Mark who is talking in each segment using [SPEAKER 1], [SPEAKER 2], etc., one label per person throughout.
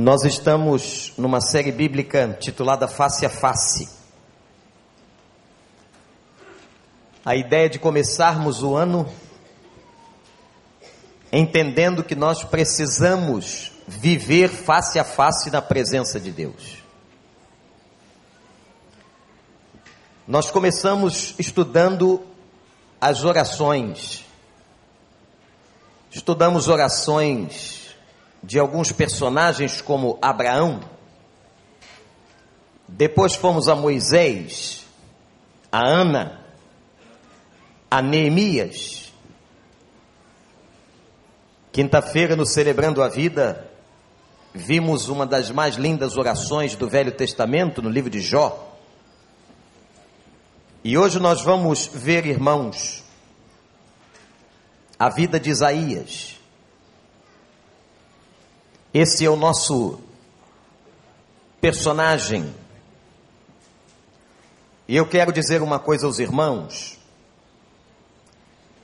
[SPEAKER 1] Nós estamos numa série bíblica titulada Face a Face. A ideia de começarmos o ano entendendo que nós precisamos viver face a face na presença de Deus. Nós começamos estudando as orações. Estudamos orações de alguns personagens como Abraão. Depois fomos a Moisés, a Ana, a Neemias. Quinta-feira, no Celebrando a Vida, vimos uma das mais lindas orações do Velho Testamento, no livro de Jó. E hoje nós vamos ver, irmãos, a vida de Isaías. Esse é o nosso personagem. E eu quero dizer uma coisa aos irmãos.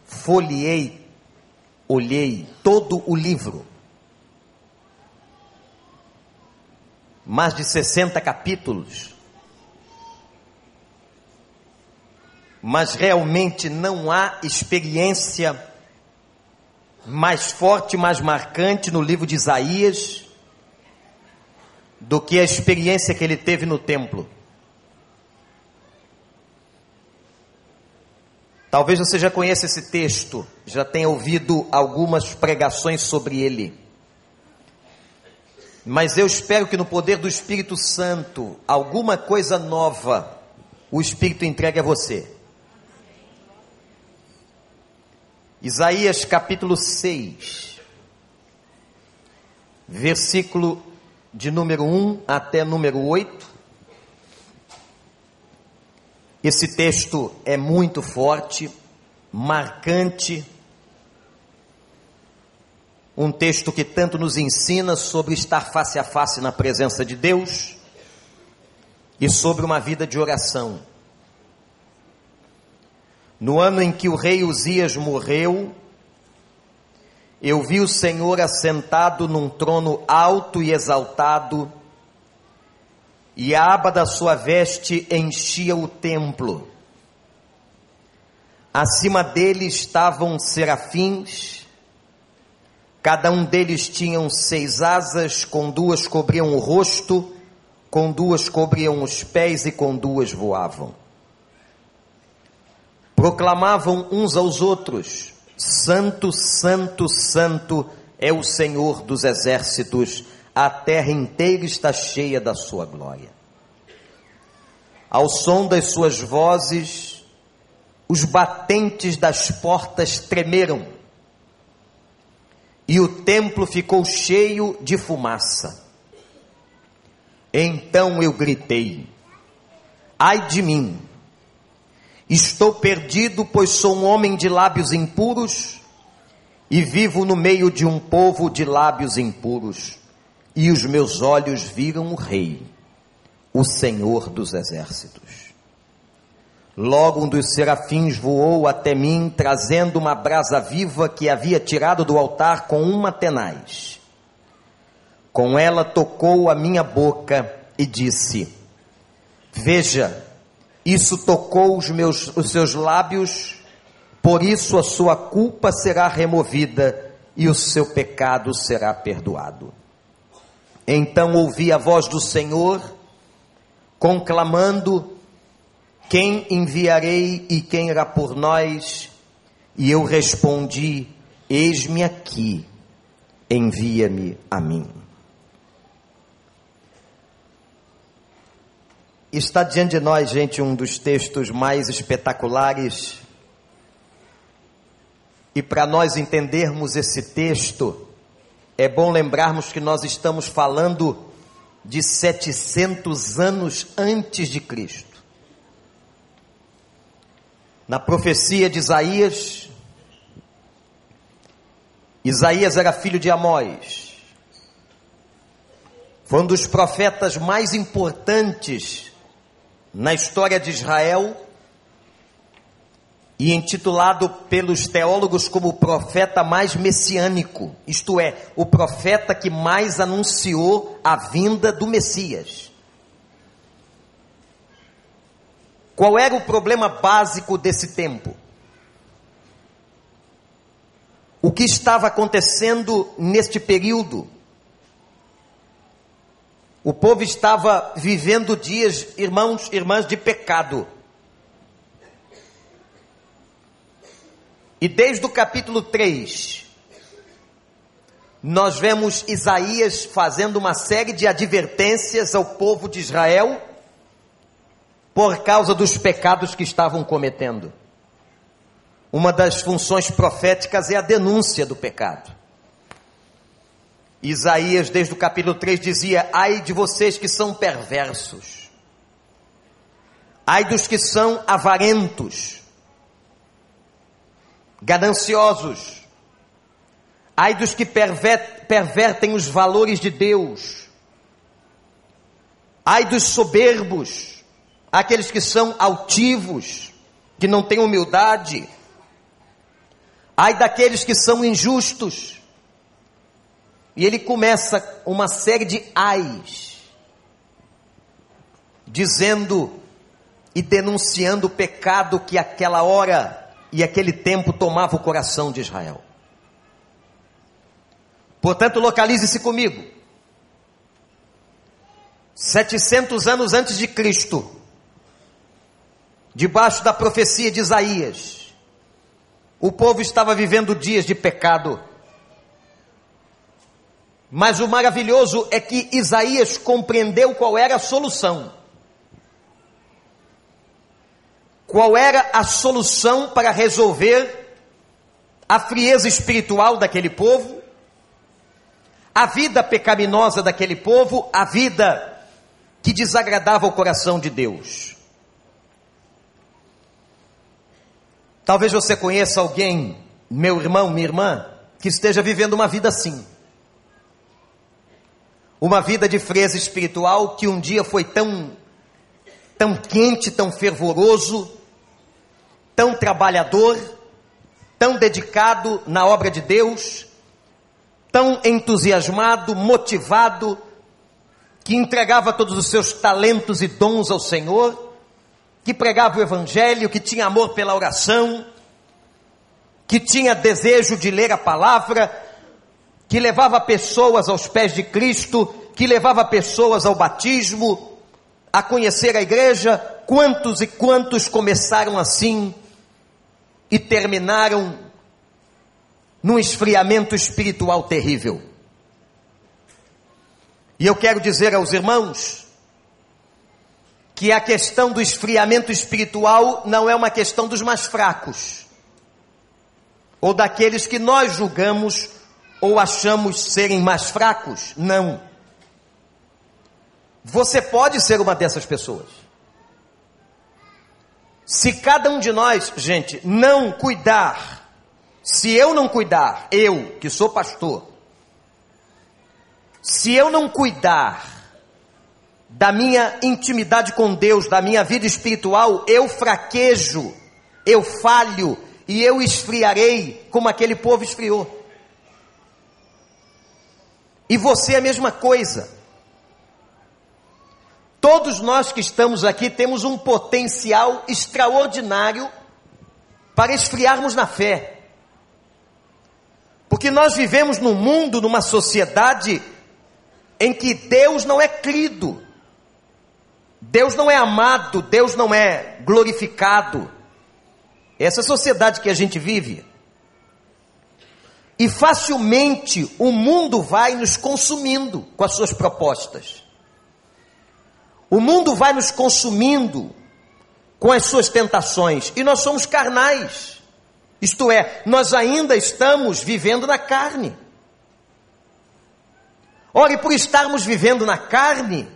[SPEAKER 1] Folhei, olhei todo o livro. Mais de 60 capítulos. Mas realmente não há experiência mais forte, mais marcante no livro de Isaías do que a experiência que ele teve no templo. Talvez você já conheça esse texto, já tenha ouvido algumas pregações sobre ele. Mas eu espero que no poder do Espírito Santo, alguma coisa nova o Espírito entregue a você. Isaías capítulo 6, versículo de número 1 até número 8. Esse texto é muito forte, marcante, um texto que tanto nos ensina sobre estar face a face na presença de Deus e sobre uma vida de oração. No ano em que o rei Uzias morreu, eu vi o Senhor assentado num trono alto e exaltado, e a aba da sua veste enchia o templo. Acima dele estavam serafins, cada um deles tinha seis asas, com duas cobriam o rosto, com duas cobriam os pés e com duas voavam proclamavam uns aos outros: Santo, Santo, Santo é o Senhor dos exércitos, a terra inteira está cheia da sua glória. Ao som das suas vozes, os batentes das portas tremeram, e o templo ficou cheio de fumaça. Então eu gritei: Ai de mim! Estou perdido, pois sou um homem de lábios impuros e vivo no meio de um povo de lábios impuros. E os meus olhos viram o Rei, o Senhor dos exércitos. Logo um dos serafins voou até mim, trazendo uma brasa viva que havia tirado do altar com uma tenaz. Com ela tocou a minha boca e disse: Veja, isso tocou os, meus, os seus lábios, por isso a sua culpa será removida e o seu pecado será perdoado. Então ouvi a voz do Senhor, conclamando: Quem enviarei e quem irá por nós? E eu respondi: Eis-me aqui, envia-me a mim. Está diante de nós, gente, um dos textos mais espetaculares. E para nós entendermos esse texto, é bom lembrarmos que nós estamos falando de 700 anos antes de Cristo. Na profecia de Isaías, Isaías era filho de Amós. Foi um dos profetas mais importantes na história de Israel, e intitulado pelos teólogos como o profeta mais messiânico, isto é, o profeta que mais anunciou a vinda do Messias. Qual era o problema básico desse tempo? O que estava acontecendo neste período? O povo estava vivendo dias, irmãos, irmãs, de pecado. E desde o capítulo 3, nós vemos Isaías fazendo uma série de advertências ao povo de Israel por causa dos pecados que estavam cometendo. Uma das funções proféticas é a denúncia do pecado. Isaías, desde o capítulo 3, dizia: Ai de vocês que são perversos, ai dos que são avarentos, gananciosos, ai dos que pervertem os valores de Deus, ai dos soberbos, aqueles que são altivos, que não têm humildade, ai daqueles que são injustos. E ele começa uma série de ais, dizendo e denunciando o pecado que aquela hora e aquele tempo tomava o coração de Israel. Portanto, localize-se comigo. 700 anos antes de Cristo, debaixo da profecia de Isaías, o povo estava vivendo dias de pecado. Mas o maravilhoso é que Isaías compreendeu qual era a solução. qual era a solução para resolver a frieza espiritual daquele povo, a vida pecaminosa daquele povo, a vida que desagradava o coração de Deus. Talvez você conheça alguém, meu irmão, minha irmã, que esteja vivendo uma vida assim. Uma vida de frieza espiritual que um dia foi tão tão quente, tão fervoroso, tão trabalhador, tão dedicado na obra de Deus, tão entusiasmado, motivado, que entregava todos os seus talentos e dons ao Senhor, que pregava o Evangelho, que tinha amor pela oração, que tinha desejo de ler a palavra, que levava pessoas aos pés de Cristo, que levava pessoas ao batismo, a conhecer a igreja. Quantos e quantos começaram assim e terminaram num esfriamento espiritual terrível. E eu quero dizer aos irmãos que a questão do esfriamento espiritual não é uma questão dos mais fracos, ou daqueles que nós julgamos ou achamos serem mais fracos. Não. Você pode ser uma dessas pessoas. Se cada um de nós, gente, não cuidar, se eu não cuidar, eu que sou pastor, se eu não cuidar da minha intimidade com Deus, da minha vida espiritual, eu fraquejo, eu falho e eu esfriarei como aquele povo esfriou. E você é a mesma coisa. Todos nós que estamos aqui temos um potencial extraordinário para esfriarmos na fé. Porque nós vivemos num mundo, numa sociedade em que Deus não é crido, Deus não é amado, Deus não é glorificado. Essa sociedade que a gente vive. E facilmente o mundo vai nos consumindo com as suas propostas. O mundo vai nos consumindo com as suas tentações e nós somos carnais. Isto é, nós ainda estamos vivendo na carne. Ora, e por estarmos vivendo na carne,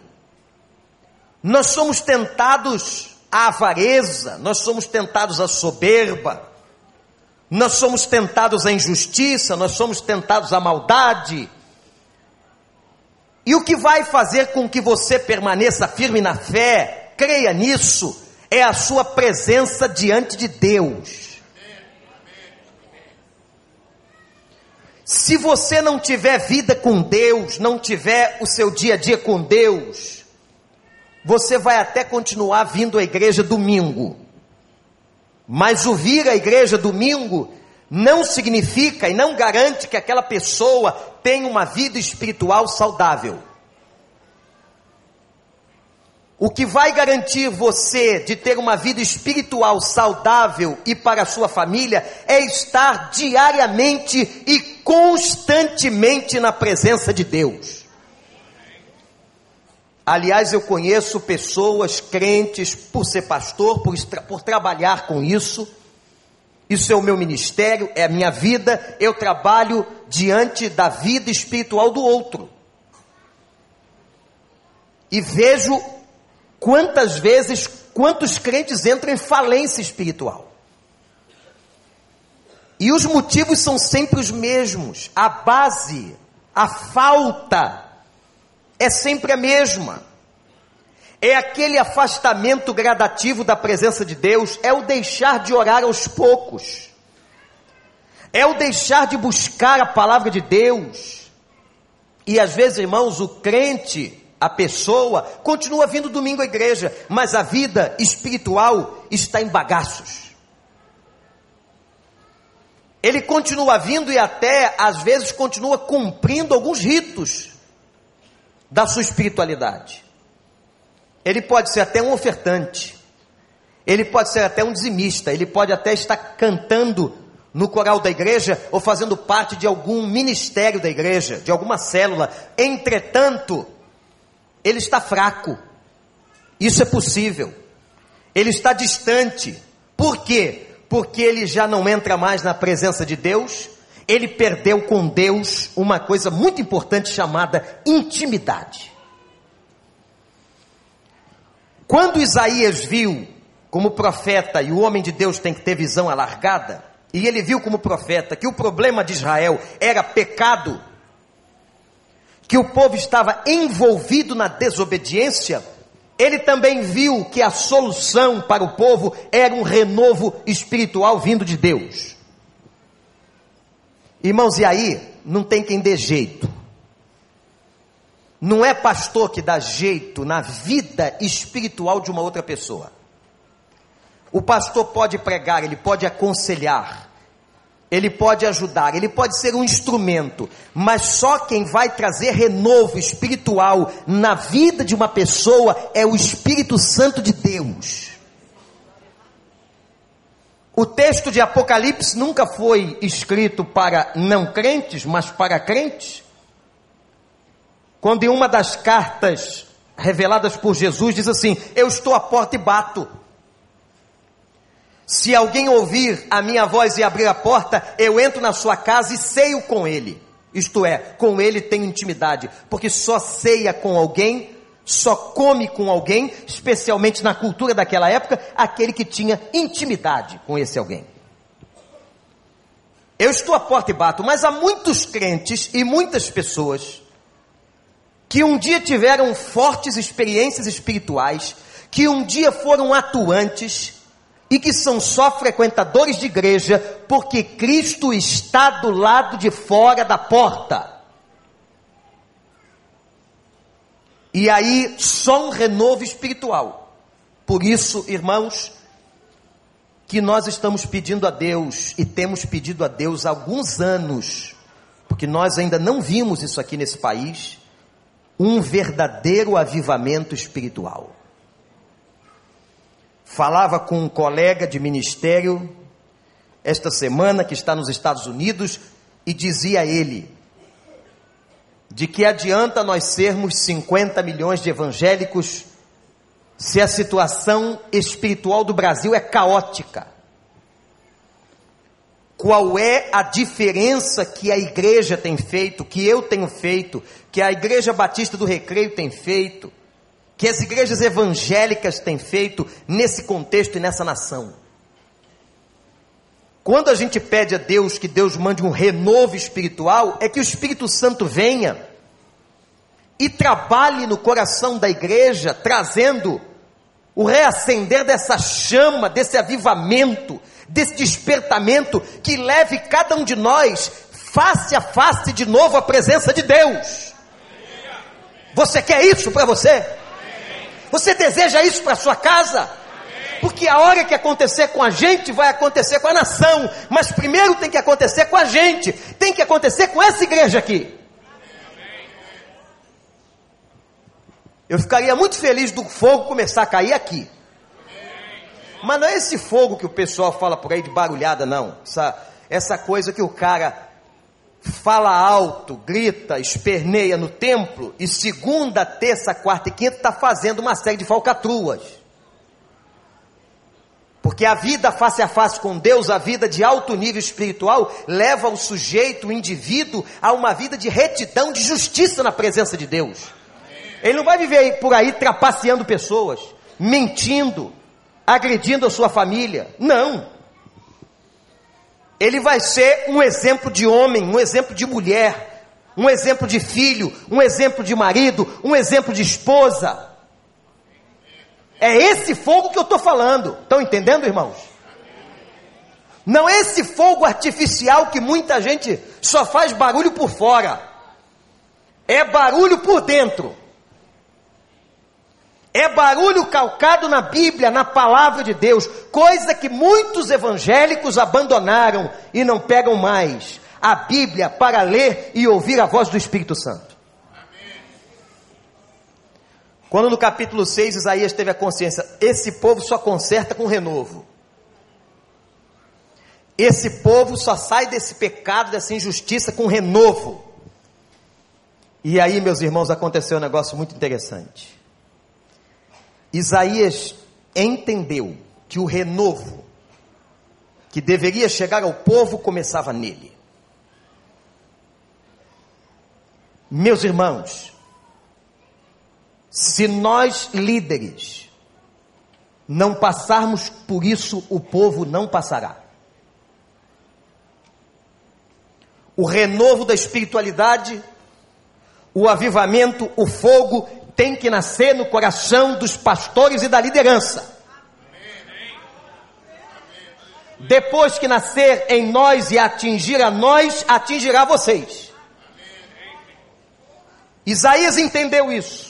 [SPEAKER 1] nós somos tentados à avareza, nós somos tentados à soberba, nós somos tentados à injustiça, nós somos tentados à maldade. E o que vai fazer com que você permaneça firme na fé, creia nisso, é a sua presença diante de Deus. Se você não tiver vida com Deus, não tiver o seu dia a dia com Deus, você vai até continuar vindo à igreja domingo. Mas o vir à igreja domingo não significa e não garante que aquela pessoa tenha uma vida espiritual saudável. O que vai garantir você de ter uma vida espiritual saudável e para a sua família é estar diariamente e constantemente na presença de Deus. Aliás, eu conheço pessoas crentes por ser pastor, por, por trabalhar com isso. Isso é o meu ministério, é a minha vida. Eu trabalho diante da vida espiritual do outro. E vejo Quantas vezes, quantos crentes entram em falência espiritual? E os motivos são sempre os mesmos. A base, a falta, é sempre a mesma. É aquele afastamento gradativo da presença de Deus, é o deixar de orar aos poucos, é o deixar de buscar a palavra de Deus. E às vezes, irmãos, o crente, a pessoa continua vindo domingo à igreja, mas a vida espiritual está em bagaços. Ele continua vindo e até às vezes continua cumprindo alguns ritos da sua espiritualidade. Ele pode ser até um ofertante, ele pode ser até um dizimista, ele pode até estar cantando no coral da igreja ou fazendo parte de algum ministério da igreja, de alguma célula. Entretanto, ele está fraco. Isso é possível. Ele está distante. Por quê? Porque ele já não entra mais na presença de Deus. Ele perdeu com Deus uma coisa muito importante chamada intimidade. Quando Isaías viu como profeta, e o homem de Deus tem que ter visão alargada, e ele viu como profeta que o problema de Israel era pecado, que o povo estava envolvido na desobediência, ele também viu que a solução para o povo era um renovo espiritual vindo de Deus. Irmãos, e aí não tem quem dê jeito. Não é pastor que dá jeito na vida espiritual de uma outra pessoa. O pastor pode pregar, ele pode aconselhar, ele pode ajudar, ele pode ser um instrumento, mas só quem vai trazer renovo espiritual na vida de uma pessoa é o Espírito Santo de Deus. O texto de Apocalipse nunca foi escrito para não crentes, mas para crentes. Quando em uma das cartas reveladas por Jesus diz assim: Eu estou à porta e bato. Se alguém ouvir a minha voz e abrir a porta, eu entro na sua casa e ceio com ele. Isto é, com ele tenho intimidade, porque só ceia com alguém, só come com alguém, especialmente na cultura daquela época, aquele que tinha intimidade com esse alguém. Eu estou à porta e bato, mas há muitos crentes e muitas pessoas que um dia tiveram fortes experiências espirituais, que um dia foram atuantes, e que são só frequentadores de igreja porque Cristo está do lado de fora da porta. E aí, só um renovo espiritual. Por isso, irmãos, que nós estamos pedindo a Deus e temos pedido a Deus há alguns anos, porque nós ainda não vimos isso aqui nesse país, um verdadeiro avivamento espiritual. Falava com um colega de ministério esta semana que está nos Estados Unidos e dizia a ele: de que adianta nós sermos 50 milhões de evangélicos se a situação espiritual do Brasil é caótica? Qual é a diferença que a igreja tem feito, que eu tenho feito, que a Igreja Batista do Recreio tem feito? que as igrejas evangélicas têm feito nesse contexto e nessa nação. Quando a gente pede a Deus que Deus mande um renovo espiritual, é que o Espírito Santo venha e trabalhe no coração da igreja, trazendo o reacender dessa chama, desse avivamento, desse despertamento, que leve cada um de nós face a face de novo a presença de Deus. Você quer isso para você? Você deseja isso para sua casa? Porque a hora que acontecer com a gente, vai acontecer com a nação. Mas primeiro tem que acontecer com a gente. Tem que acontecer com essa igreja aqui. Eu ficaria muito feliz do fogo começar a cair aqui. Mas não é esse fogo que o pessoal fala por aí de barulhada, não. Essa, essa coisa que o cara fala alto, grita, esperneia no templo, e segunda, terça, quarta e quinta está fazendo uma série de falcatruas. Porque a vida face a face com Deus, a vida de alto nível espiritual, leva o sujeito, o indivíduo, a uma vida de retidão, de justiça na presença de Deus. Ele não vai viver por aí trapaceando pessoas, mentindo, agredindo a sua família. Não. Ele vai ser um exemplo de homem, um exemplo de mulher, um exemplo de filho, um exemplo de marido, um exemplo de esposa. É esse fogo que eu estou falando. Estão entendendo, irmãos? Não é esse fogo artificial que muita gente só faz barulho por fora. É barulho por dentro. É barulho calcado na Bíblia, na palavra de Deus, coisa que muitos evangélicos abandonaram e não pegam mais. A Bíblia para ler e ouvir a voz do Espírito Santo. Quando no capítulo 6 Isaías teve a consciência, esse povo só conserta com renovo. Esse povo só sai desse pecado, dessa injustiça com renovo. E aí, meus irmãos, aconteceu um negócio muito interessante. Isaías entendeu que o renovo que deveria chegar ao povo começava nele. Meus irmãos, se nós líderes não passarmos por isso, o povo não passará. O renovo da espiritualidade, o avivamento, o fogo tem que nascer no coração dos pastores e da liderança. Depois que nascer em nós e atingir a nós, atingirá vocês. Isaías entendeu isso.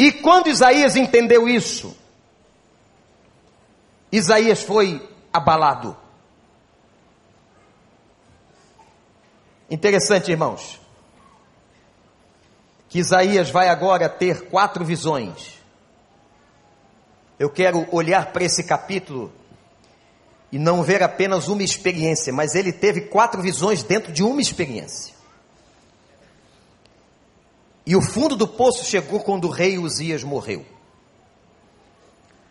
[SPEAKER 1] E quando Isaías entendeu isso, Isaías foi abalado. Interessante, irmãos que Isaías vai agora ter quatro visões. Eu quero olhar para esse capítulo e não ver apenas uma experiência, mas ele teve quatro visões dentro de uma experiência. E o fundo do poço chegou quando o rei Uzias morreu.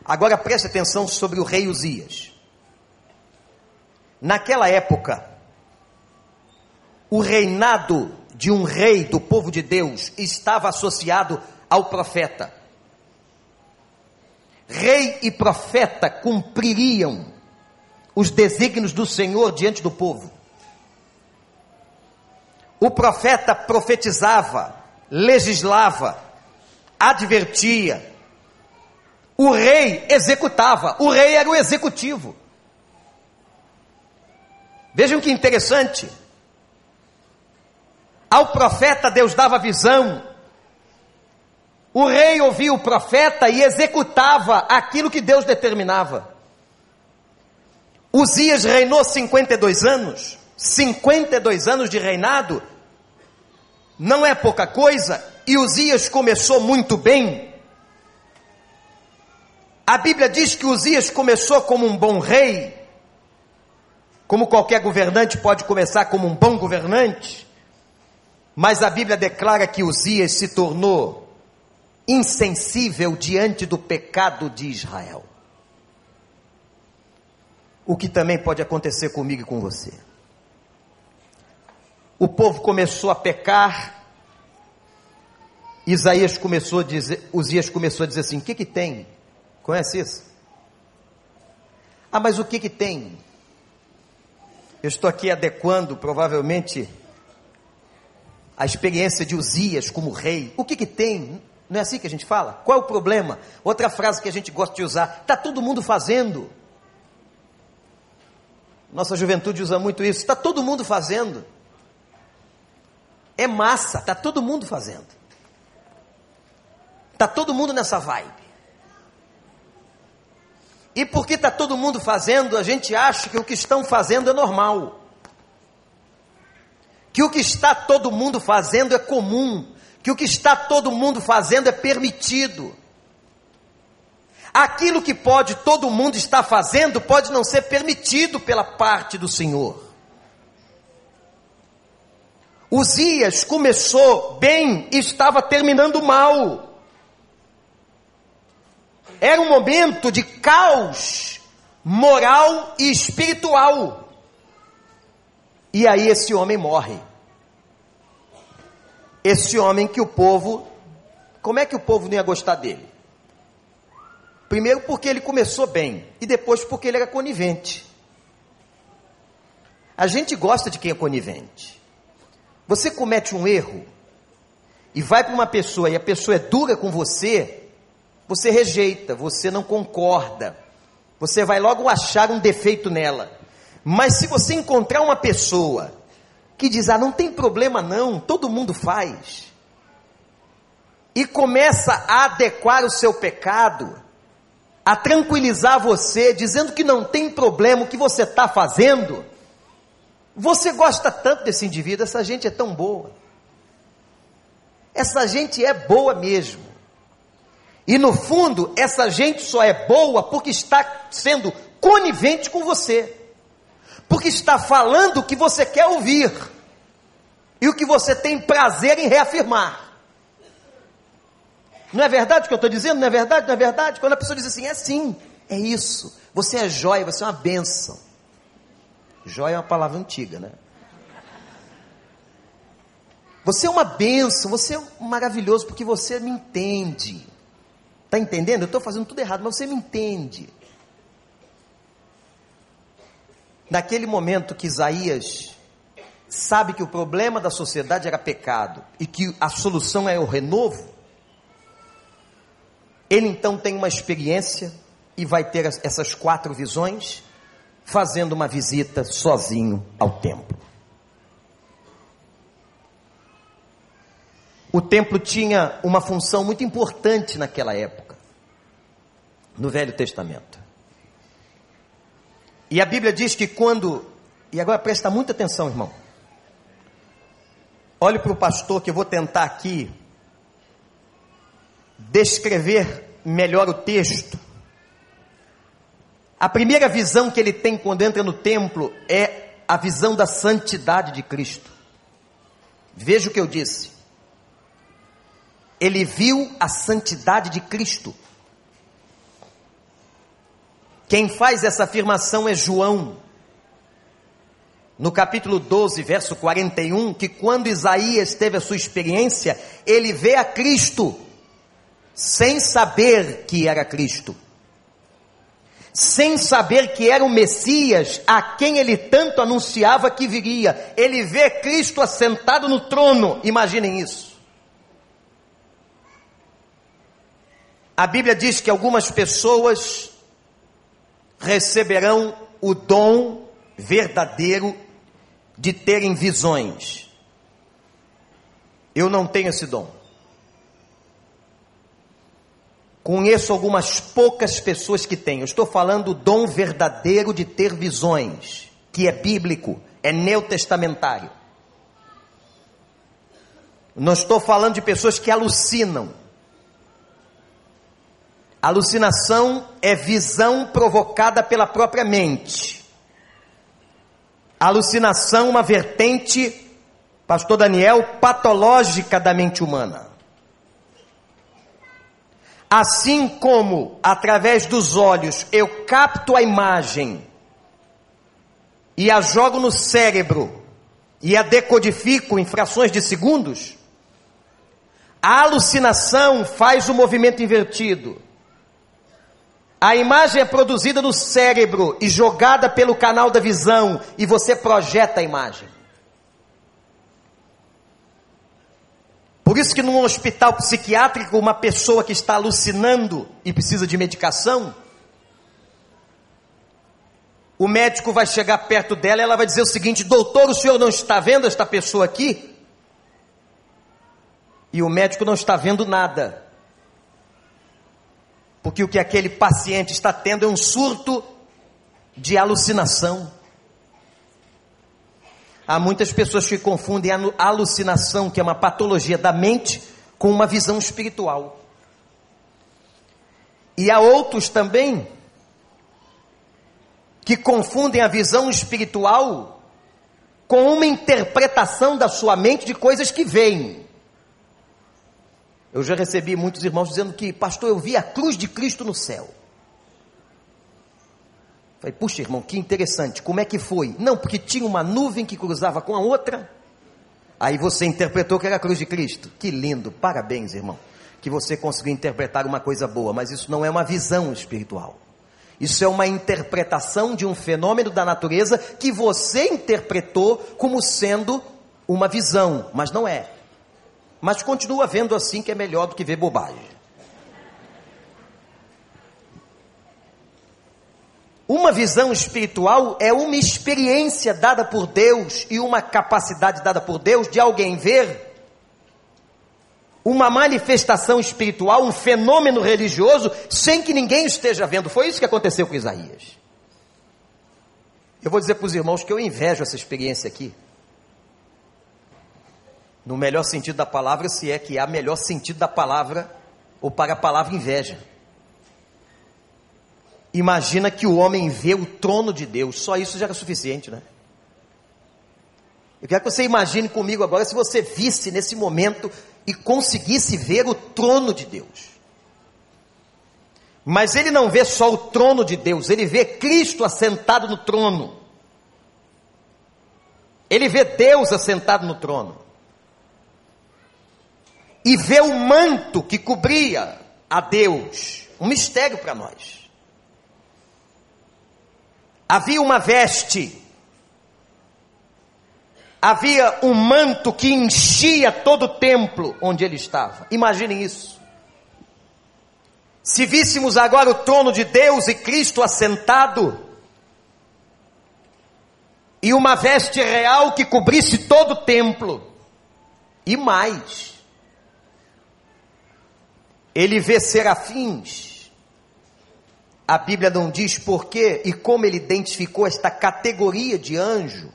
[SPEAKER 1] Agora preste atenção sobre o rei Uzias. Naquela época, o reinado de um rei do povo de Deus estava associado ao profeta. Rei e profeta cumpririam os desígnios do Senhor diante do povo. O profeta profetizava, legislava, advertia. O rei executava, o rei era o executivo. Vejam que interessante. Ao profeta Deus dava visão. O rei ouvia o profeta e executava aquilo que Deus determinava. Uzias reinou 52 anos. 52 anos de reinado não é pouca coisa. E Uzias começou muito bem. A Bíblia diz que Uzias começou como um bom rei, como qualquer governante pode começar como um bom governante. Mas a Bíblia declara que Uzias se tornou insensível diante do pecado de Israel. O que também pode acontecer comigo e com você. O povo começou a pecar. Isaías começou a dizer, Uzias começou a dizer assim: o que que tem? Conhece isso? Ah, mas o que que tem? Eu estou aqui adequando, provavelmente, a experiência de Uzias como rei. O que que tem? Não é assim que a gente fala? Qual é o problema? Outra frase que a gente gosta de usar: está todo mundo fazendo. Nossa juventude usa muito isso. Está todo mundo fazendo. É massa, está todo mundo fazendo. Está todo mundo nessa vibe. E porque está todo mundo fazendo, a gente acha que o que estão fazendo é normal. Que o que está todo mundo fazendo é comum. Que o que está todo mundo fazendo é permitido. Aquilo que pode todo mundo estar fazendo pode não ser permitido pela parte do Senhor. Uzias começou bem e estava terminando mal. Era um momento de caos moral e espiritual. E aí esse homem morre. Esse homem que o povo, como é que o povo não ia gostar dele? Primeiro porque ele começou bem e depois porque ele era conivente. A gente gosta de quem é conivente. Você comete um erro e vai para uma pessoa e a pessoa é dura com você, você rejeita, você não concorda. Você vai logo achar um defeito nela. Mas se você encontrar uma pessoa que diz: "Ah, não tem problema não, todo mundo faz", e começa a adequar o seu pecado, a tranquilizar você, dizendo que não tem problema o que você está fazendo, você gosta tanto desse indivíduo, essa gente é tão boa. Essa gente é boa mesmo. E no fundo, essa gente só é boa porque está sendo conivente com você. Porque está falando o que você quer ouvir. E o que você tem prazer em reafirmar. Não é verdade o que eu estou dizendo? Não é verdade? Não é verdade? Quando a pessoa diz assim, é sim, é isso. Você é joia, você é uma bênção. Joia é uma palavra antiga, né? Você é uma bênção, você é maravilhoso porque você me entende. Está entendendo? Eu estou fazendo tudo errado, mas você me entende. Naquele momento que Isaías sabe que o problema da sociedade era pecado e que a solução é o renovo, ele então tem uma experiência e vai ter essas quatro visões, fazendo uma visita sozinho ao templo. O templo tinha uma função muito importante naquela época, no Velho Testamento. E a Bíblia diz que quando, e agora presta muita atenção, irmão. Olhe para o pastor que eu vou tentar aqui descrever melhor o texto. A primeira visão que ele tem quando entra no templo é a visão da santidade de Cristo. Veja o que eu disse. Ele viu a santidade de Cristo. Quem faz essa afirmação é João. No capítulo 12, verso 41, que quando Isaías teve a sua experiência, ele vê a Cristo sem saber que era Cristo, sem saber que era o Messias a quem ele tanto anunciava que viria. Ele vê Cristo assentado no trono, imaginem isso. A Bíblia diz que algumas pessoas receberão o dom verdadeiro de terem visões. Eu não tenho esse dom. Conheço algumas poucas pessoas que têm. Eu estou falando o dom verdadeiro de ter visões, que é bíblico, é neotestamentário. Não estou falando de pessoas que alucinam. Alucinação é visão provocada pela própria mente. Alucinação, uma vertente, Pastor Daniel, patológica da mente humana. Assim como através dos olhos eu capto a imagem e a jogo no cérebro e a decodifico em frações de segundos, a alucinação faz o movimento invertido. A imagem é produzida no cérebro e jogada pelo canal da visão e você projeta a imagem. Por isso que num hospital psiquiátrico, uma pessoa que está alucinando e precisa de medicação, o médico vai chegar perto dela e ela vai dizer o seguinte: Doutor, o senhor não está vendo esta pessoa aqui? E o médico não está vendo nada. Porque o que aquele paciente está tendo é um surto de alucinação. Há muitas pessoas que confundem a alucinação, que é uma patologia da mente, com uma visão espiritual. E há outros também que confundem a visão espiritual com uma interpretação da sua mente de coisas que veem. Eu já recebi muitos irmãos dizendo que, pastor, eu vi a cruz de Cristo no céu. Falei, puxa, irmão, que interessante. Como é que foi? Não, porque tinha uma nuvem que cruzava com a outra. Aí você interpretou que era a cruz de Cristo. Que lindo, parabéns, irmão. Que você conseguiu interpretar uma coisa boa, mas isso não é uma visão espiritual. Isso é uma interpretação de um fenômeno da natureza que você interpretou como sendo uma visão, mas não é. Mas continua vendo assim que é melhor do que ver bobagem. Uma visão espiritual é uma experiência dada por Deus e uma capacidade dada por Deus de alguém ver uma manifestação espiritual, um fenômeno religioso, sem que ninguém esteja vendo. Foi isso que aconteceu com Isaías. Eu vou dizer para os irmãos que eu invejo essa experiência aqui. No melhor sentido da palavra, se é que há melhor sentido da palavra, ou para a palavra inveja. Imagina que o homem vê o trono de Deus, só isso já era suficiente, né? Eu quero que você imagine comigo agora se você visse nesse momento e conseguisse ver o trono de Deus. Mas ele não vê só o trono de Deus, ele vê Cristo assentado no trono. Ele vê Deus assentado no trono. E vê o manto que cobria a Deus. Um mistério para nós. Havia uma veste havia um manto que enchia todo o templo onde ele estava. Imaginem isso. Se víssemos agora o trono de Deus e Cristo assentado, e uma veste real que cobrisse todo o templo, e mais, ele vê serafins, a Bíblia não diz porquê e como ele identificou esta categoria de anjo,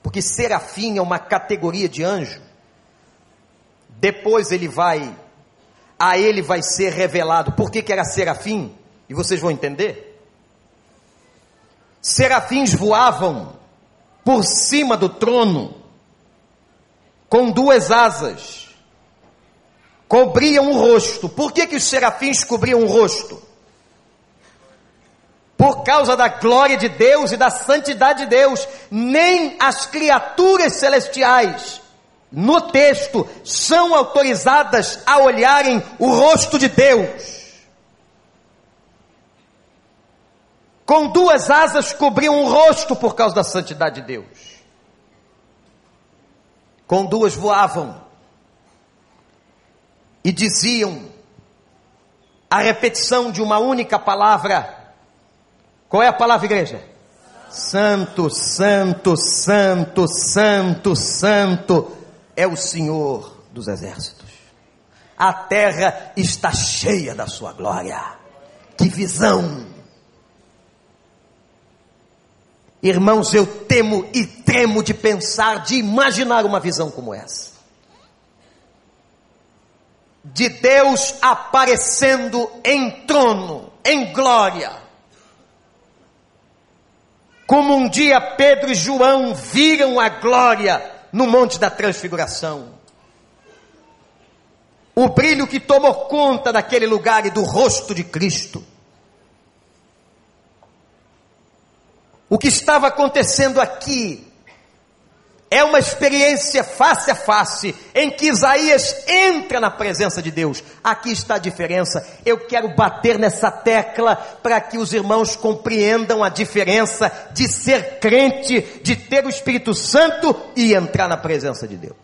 [SPEAKER 1] porque serafim é uma categoria de anjo. Depois ele vai, a ele vai ser revelado por que, que era serafim, e vocês vão entender. Serafins voavam por cima do trono, com duas asas, cobriam o rosto. Por que, que os serafins cobriam o rosto? Por causa da glória de Deus e da santidade de Deus, nem as criaturas celestiais, no texto, são autorizadas a olharem o rosto de Deus. Com duas asas cobriam o rosto por causa da santidade de Deus. Com duas voavam e diziam a repetição de uma única palavra qual é a palavra, igreja? Santo, santo, santo, santo, santo é o Senhor dos exércitos. A terra está cheia da sua glória. Que visão! Irmãos, eu temo e tremo de pensar, de imaginar uma visão como essa. De Deus aparecendo em trono, em glória como um dia Pedro e João viram a glória no Monte da Transfiguração. O brilho que tomou conta daquele lugar e do rosto de Cristo. O que estava acontecendo aqui é uma experiência face a face, em que Isaías entra na presença de Deus. Aqui está a diferença. Eu quero bater nessa tecla para que os irmãos compreendam a diferença de ser crente, de ter o Espírito Santo e entrar na presença de Deus.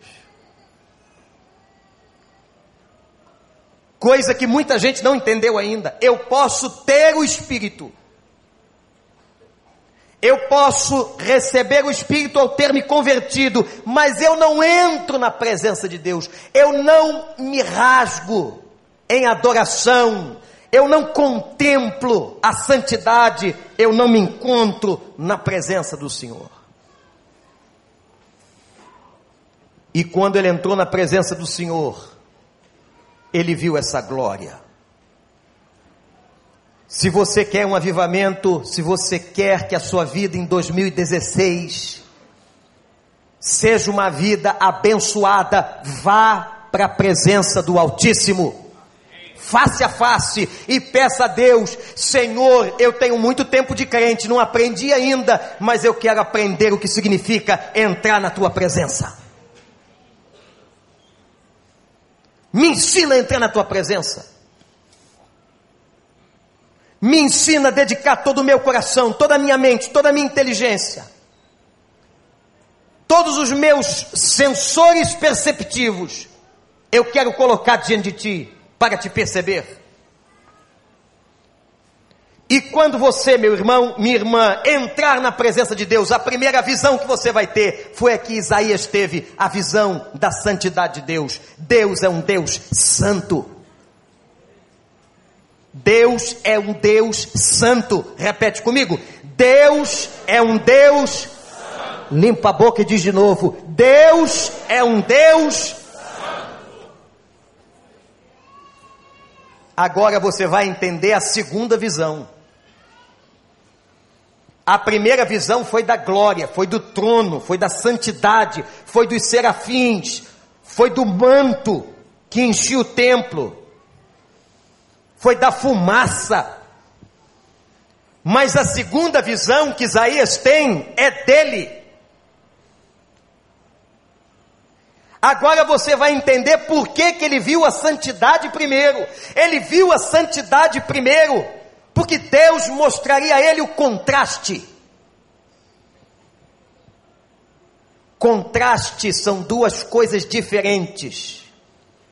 [SPEAKER 1] Coisa que muita gente não entendeu ainda. Eu posso ter o Espírito Eu posso receber o Espírito ao ter me convertido, mas eu não entro na presença de Deus. Eu não me rasgo em adoração. Eu não contemplo a santidade. Eu não me encontro na presença do Senhor. E quando ele entrou na presença do Senhor, ele viu essa glória. Se você quer um avivamento, se você quer que a sua vida em 2016 seja uma vida abençoada, vá para a presença do Altíssimo. Face a face e peça a Deus: Senhor, eu tenho muito tempo de crente, não aprendi ainda, mas eu quero aprender o que significa entrar na tua presença. Me ensina a entrar na tua presença. Me ensina a dedicar todo o meu coração, toda a minha mente, toda a minha inteligência, todos os meus sensores perceptivos, eu quero colocar diante de ti para te perceber. E quando você, meu irmão, minha irmã, entrar na presença de Deus, a primeira visão que você vai ter foi a que Isaías teve, a visão da santidade de Deus. Deus é um Deus santo. Deus é um Deus santo. Repete comigo. Deus é um Deus santo. Limpa a boca e diz de novo: Deus é um Deus santo. Agora você vai entender a segunda visão. A primeira visão foi da glória, foi do trono, foi da santidade, foi dos serafins, foi do manto que enchia o templo, foi da fumaça. Mas a segunda visão que Isaías tem é dele. Agora você vai entender por que, que ele viu a santidade primeiro. Ele viu a santidade primeiro porque Deus mostraria a ele o contraste. Contraste são duas coisas diferentes,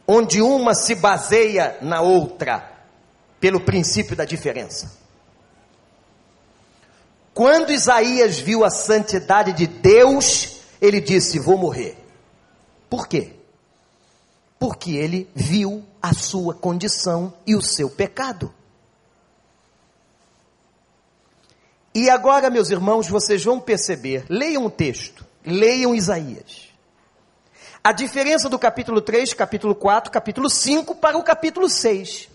[SPEAKER 1] onde uma se baseia na outra, pelo princípio da diferença. Quando Isaías viu a santidade de Deus, ele disse: Vou morrer. Por quê? Porque ele viu a sua condição e o seu pecado. E agora, meus irmãos, vocês vão perceber, leiam o texto, leiam Isaías. A diferença do capítulo 3, capítulo 4, capítulo 5 para o capítulo 6.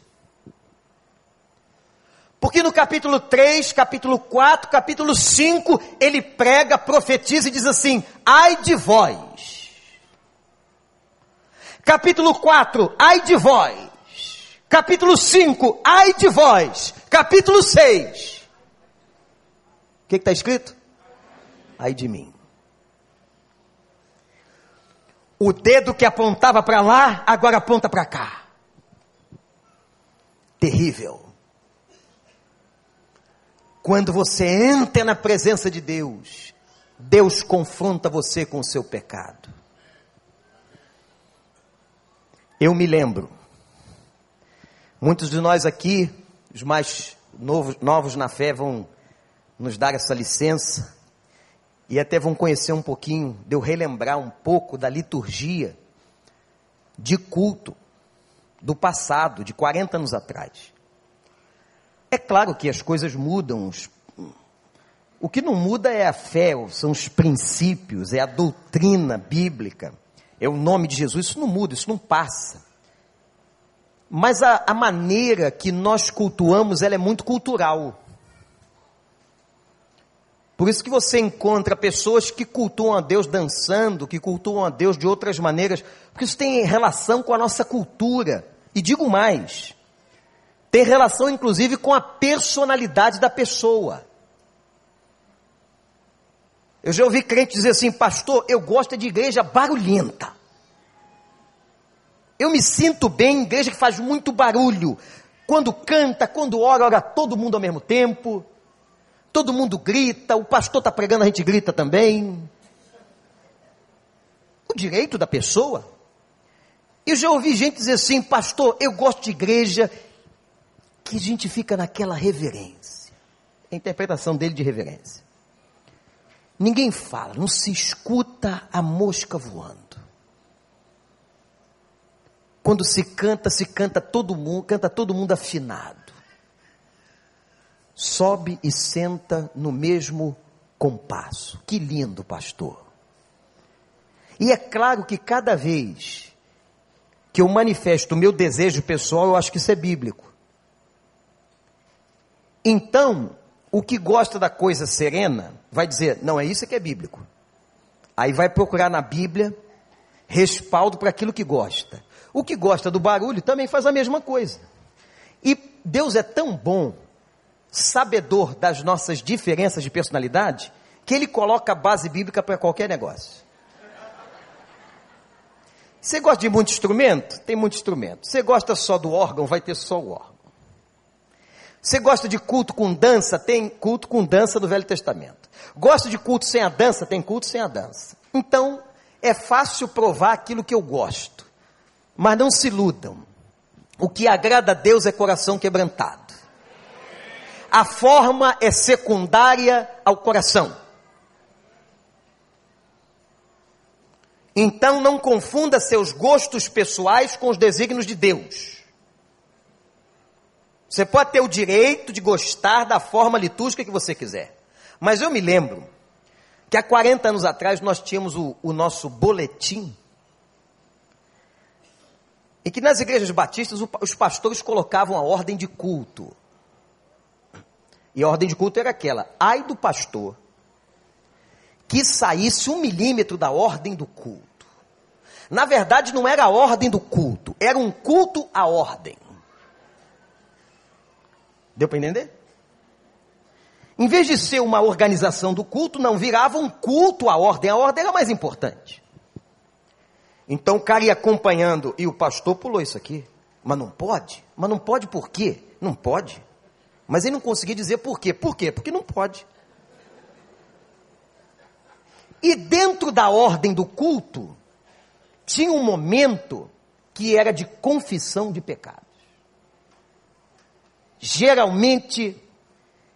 [SPEAKER 1] Porque no capítulo 3, capítulo 4, capítulo 5, ele prega, profetiza e diz assim: ai de vós. Capítulo 4, ai de vós. Capítulo 5, ai de vós. Capítulo 6, o que está escrito? Ai de mim. O dedo que apontava para lá, agora aponta para cá. Terrível. Quando você entra na presença de Deus, Deus confronta você com o seu pecado. Eu me lembro, muitos de nós aqui, os mais novos, novos na fé, vão nos dar essa licença e até vão conhecer um pouquinho, de eu relembrar um pouco da liturgia de culto do passado, de 40 anos atrás. É claro que as coisas mudam. O que não muda é a fé, são os princípios, é a doutrina bíblica, é o nome de Jesus. Isso não muda, isso não passa. Mas a, a maneira que nós cultuamos, ela é muito cultural. Por isso que você encontra pessoas que cultuam a Deus dançando, que cultuam a Deus de outras maneiras, porque isso tem relação com a nossa cultura. E digo mais, tem relação inclusive com a personalidade da pessoa. Eu já ouvi crente dizer assim, pastor, eu gosto de igreja barulhenta. Eu me sinto bem em igreja que faz muito barulho. Quando canta, quando ora, ora todo mundo ao mesmo tempo todo mundo grita, o pastor está pregando, a gente grita também. O direito da pessoa. Eu já ouvi gente dizer assim, pastor, eu gosto de igreja que a gente fica naquela reverência. A interpretação dele de reverência. ninguém fala, não se escuta a mosca voando. Quando se canta, se canta todo mundo, canta todo mundo afinado. Sobe e senta no mesmo compasso. Que lindo, pastor. E é claro que cada vez que eu manifesto o meu desejo pessoal, eu acho que isso é bíblico. Então, o que gosta da coisa serena vai dizer: não, é isso que é bíblico. Aí vai procurar na Bíblia respaldo para aquilo que gosta. O que gosta do barulho também faz a mesma coisa. E Deus é tão bom, sabedor das nossas diferenças de personalidade, que Ele coloca a base bíblica para qualquer negócio. Você gosta de muito instrumento? Tem muito instrumento. Você gosta só do órgão? Vai ter só o órgão. Você gosta de culto com dança? Tem culto com dança do Velho Testamento. Gosta de culto sem a dança? Tem culto sem a dança. Então, é fácil provar aquilo que eu gosto. Mas não se iludam. O que agrada a Deus é coração quebrantado. A forma é secundária ao coração. Então não confunda seus gostos pessoais com os desígnios de Deus. Você pode ter o direito de gostar da forma litúrgica que você quiser. Mas eu me lembro que há 40 anos atrás nós tínhamos o, o nosso boletim em que nas igrejas batistas os pastores colocavam a ordem de culto. E a ordem de culto era aquela: ai do pastor que saísse um milímetro da ordem do culto. Na verdade, não era a ordem do culto, era um culto à ordem. Deu para entender? Em vez de ser uma organização do culto, não virava um culto à ordem. A ordem era mais importante. Então o cara ia acompanhando e o pastor pulou isso aqui. Mas não pode? Mas não pode por quê? Não pode. Mas ele não conseguia dizer por quê. Por quê? Porque não pode. E dentro da ordem do culto, tinha um momento que era de confissão de pecados. Geralmente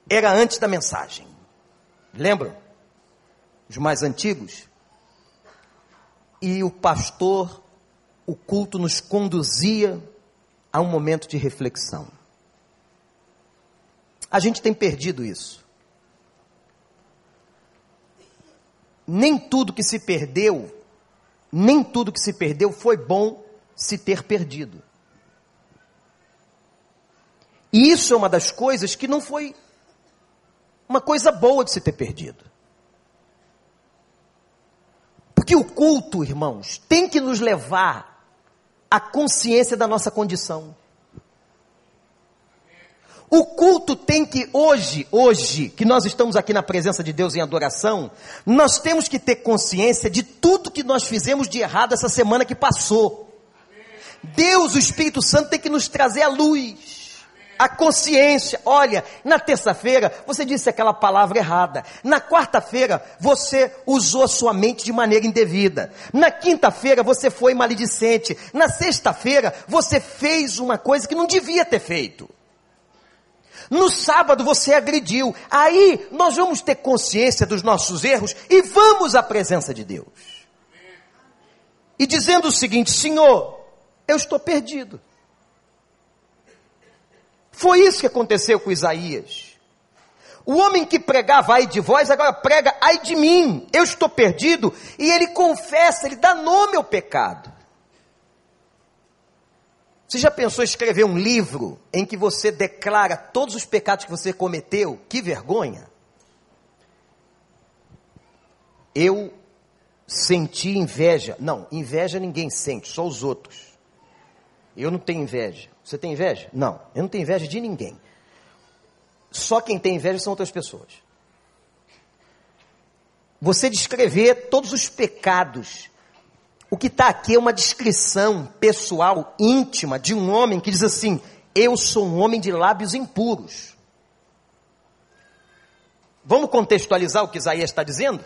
[SPEAKER 1] era antes da mensagem. Lembram? Os mais antigos? e o pastor, o culto nos conduzia a um momento de reflexão. A gente tem perdido isso. Nem tudo que se perdeu, nem tudo que se perdeu foi bom se ter perdido. E isso é uma das coisas que não foi uma coisa boa de se ter perdido. Porque o culto, irmãos, tem que nos levar à consciência da nossa condição. O culto tem que, hoje, hoje, que nós estamos aqui na presença de Deus em adoração, nós temos que ter consciência de tudo que nós fizemos de errado essa semana que passou. Deus, o Espírito Santo, tem que nos trazer a luz a consciência. Olha, na terça-feira você disse aquela palavra errada. Na quarta-feira você usou a sua mente de maneira indevida. Na quinta-feira você foi maledicente. Na sexta-feira você fez uma coisa que não devia ter feito. No sábado você agrediu. Aí nós vamos ter consciência dos nossos erros e vamos à presença de Deus. E dizendo o seguinte: Senhor, eu estou perdido. Foi isso que aconteceu com Isaías. O homem que pregava ai de vós, agora prega ai de mim, eu estou perdido, e ele confessa, ele dá nome ao pecado. Você já pensou em escrever um livro em que você declara todos os pecados que você cometeu? Que vergonha! Eu senti inveja. Não, inveja ninguém sente, só os outros. Eu não tenho inveja. Você tem inveja? Não, eu não tenho inveja de ninguém. Só quem tem inveja são outras pessoas. Você descrever todos os pecados. O que está aqui é uma descrição pessoal, íntima, de um homem que diz assim: Eu sou um homem de lábios impuros. Vamos contextualizar o que Isaías está dizendo?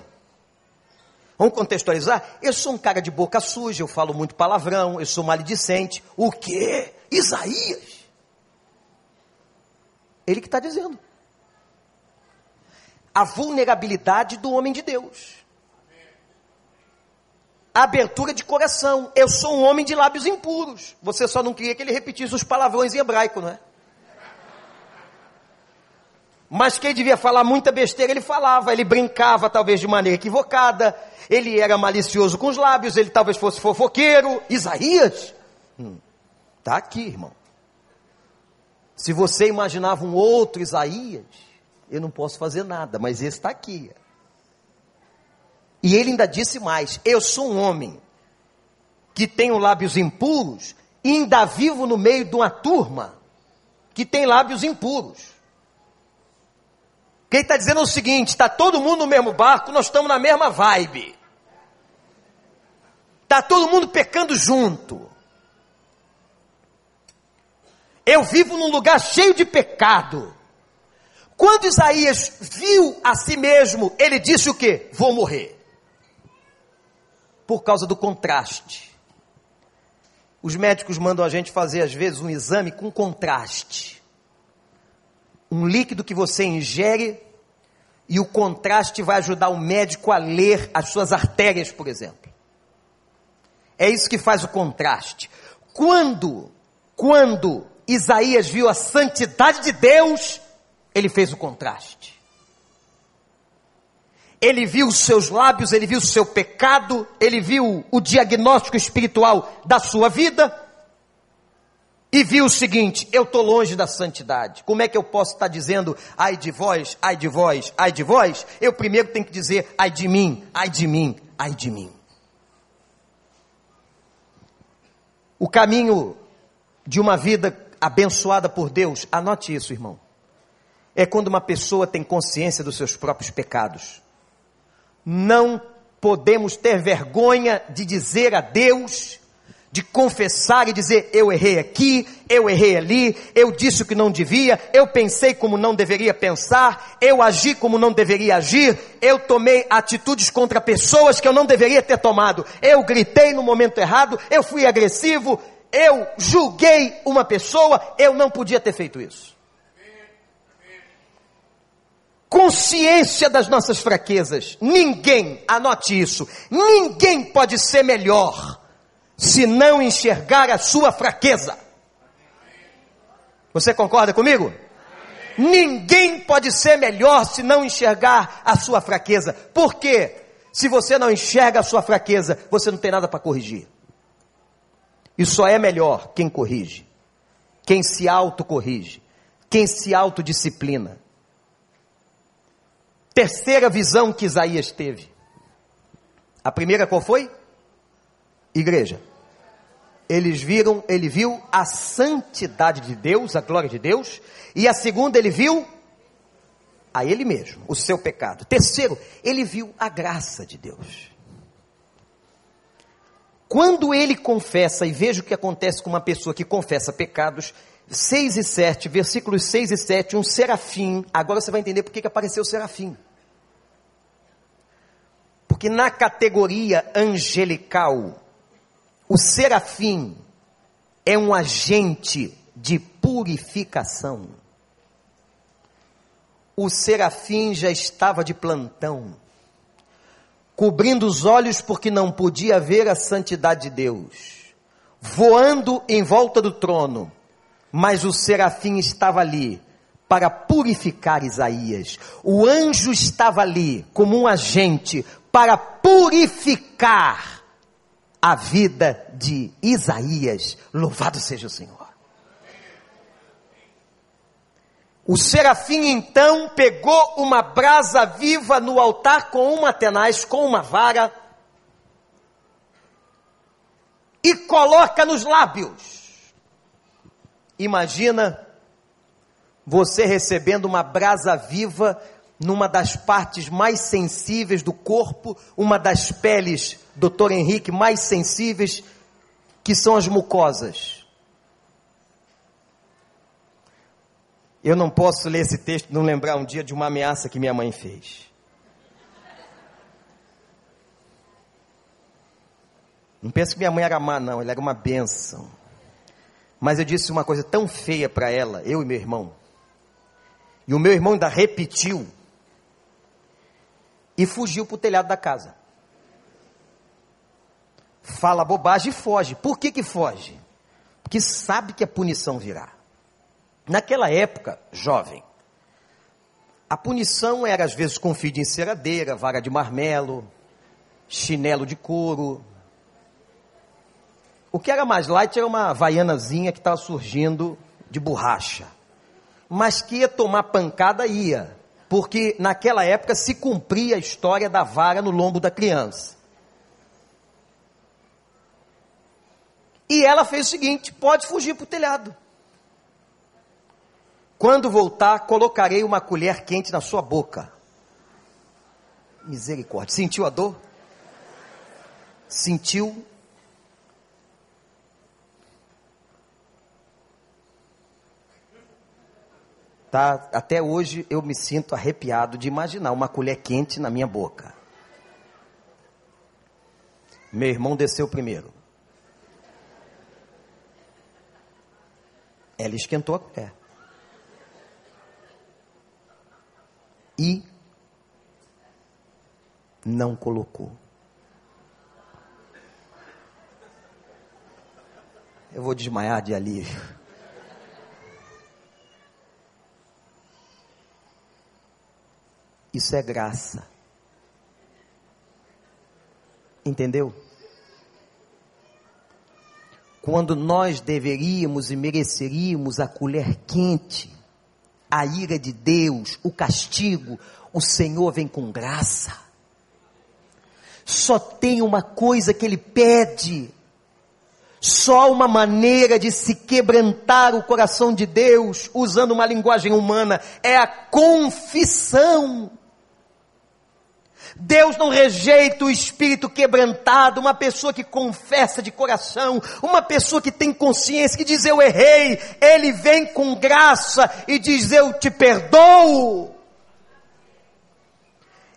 [SPEAKER 1] Vamos contextualizar? Eu sou um cara de boca suja, eu falo muito palavrão, eu sou maledicente. O quê? Isaías? Ele que está dizendo. a vulnerabilidade do homem de Deus. A abertura de coração. Eu sou um homem de lábios impuros. Você só não queria que ele repetisse os palavrões em hebraico, não é? Mas quem devia falar muita besteira, ele falava, ele brincava talvez de maneira equivocada, ele era malicioso com os lábios, ele talvez fosse fofoqueiro. Isaías, hum, tá aqui, irmão. Se você imaginava um outro Isaías, eu não posso fazer nada, mas esse está aqui. E ele ainda disse mais: Eu sou um homem que tenho lábios impuros e ainda vivo no meio de uma turma que tem lábios impuros. Quem está dizendo o seguinte: está todo mundo no mesmo barco, nós estamos na mesma vibe. Está todo mundo pecando junto. Eu vivo num lugar cheio de pecado. Quando Isaías viu a si mesmo, ele disse o que? Vou morrer. Por causa do contraste. Os médicos mandam a gente fazer, às vezes, um exame com contraste. Um líquido que você ingere e o contraste vai ajudar o médico a ler as suas artérias, por exemplo. É isso que faz o contraste. Quando, quando Isaías viu a santidade de Deus, ele fez o contraste. Ele viu os seus lábios, ele viu o seu pecado, ele viu o diagnóstico espiritual da sua vida e viu o seguinte: eu estou longe da santidade. Como é que eu posso estar dizendo ai de vós, ai de vós, ai de vós? Eu primeiro tenho que dizer ai de mim, ai de mim, ai de mim. O caminho de uma vida abençoada por Deus, anote isso, irmão é quando uma pessoa tem consciência dos seus próprios pecados. Não podemos ter vergonha de dizer a Deus, de confessar e dizer: eu errei aqui, eu errei ali, eu disse o que não devia, eu pensei como não deveria pensar, eu agi como não deveria agir, eu tomei atitudes contra pessoas que eu não deveria ter tomado, eu gritei no momento errado, eu fui agressivo, eu julguei uma pessoa, eu não podia ter feito isso consciência das nossas fraquezas. Ninguém, anote isso, ninguém pode ser melhor se não enxergar a sua fraqueza. Você concorda comigo? Ninguém pode ser melhor se não enxergar a sua fraqueza. Por quê? Se você não enxerga a sua fraqueza, você não tem nada para corrigir. E só é melhor quem corrige, quem se autocorrige, quem se autodisciplina terceira visão que Isaías teve. A primeira qual foi? Igreja. Eles viram, ele viu a santidade de Deus, a glória de Deus, e a segunda ele viu a ele mesmo, o seu pecado. Terceiro, ele viu a graça de Deus. Quando ele confessa, e veja o que acontece com uma pessoa que confessa pecados, 6 e 7, versículos 6 e 7, um serafim, agora você vai entender por que apareceu o serafim. Porque na categoria angelical, o serafim é um agente de purificação. O serafim já estava de plantão, cobrindo os olhos porque não podia ver a santidade de Deus, voando em volta do trono, mas o serafim estava ali para purificar Isaías. O anjo estava ali como um agente para purificar a vida de Isaías. Louvado seja o Senhor. O serafim então pegou uma brasa viva no altar com uma tenaz, com uma vara, e coloca nos lábios. Imagina você recebendo uma brasa viva numa das partes mais sensíveis do corpo, uma das peles, doutor Henrique, mais sensíveis, que são as mucosas. Eu não posso ler esse texto e não lembrar um dia de uma ameaça que minha mãe fez. Não penso que minha mãe era má, não, ela era uma benção. Mas eu disse uma coisa tão feia para ela, eu e meu irmão. E o meu irmão ainda repetiu. E fugiu para o telhado da casa. Fala bobagem e foge. Por que que foge? Porque sabe que a punição virá. Naquela época, jovem, a punição era às vezes com fio de enceradeira, vara de marmelo, chinelo de couro, o que era mais light era uma vaianazinha que estava surgindo de borracha. Mas que ia tomar pancada, ia. Porque naquela época se cumpria a história da vara no lombo da criança. E ela fez o seguinte: pode fugir para o telhado. Quando voltar, colocarei uma colher quente na sua boca. Misericórdia. Sentiu a dor? Sentiu Tá? Até hoje eu me sinto arrepiado de imaginar uma colher quente na minha boca. Meu irmão desceu primeiro. Ela esquentou a colher. E não colocou. Eu vou desmaiar de alívio. Isso é graça. Entendeu? Quando nós deveríamos e mereceríamos a colher quente, a ira de Deus, o castigo, o Senhor vem com graça. Só tem uma coisa que Ele pede, só uma maneira de se quebrantar o coração de Deus, usando uma linguagem humana, é a confissão. Deus não rejeita o espírito quebrantado, uma pessoa que confessa de coração, uma pessoa que tem consciência, que diz eu errei, ele vem com graça e diz eu te perdoo.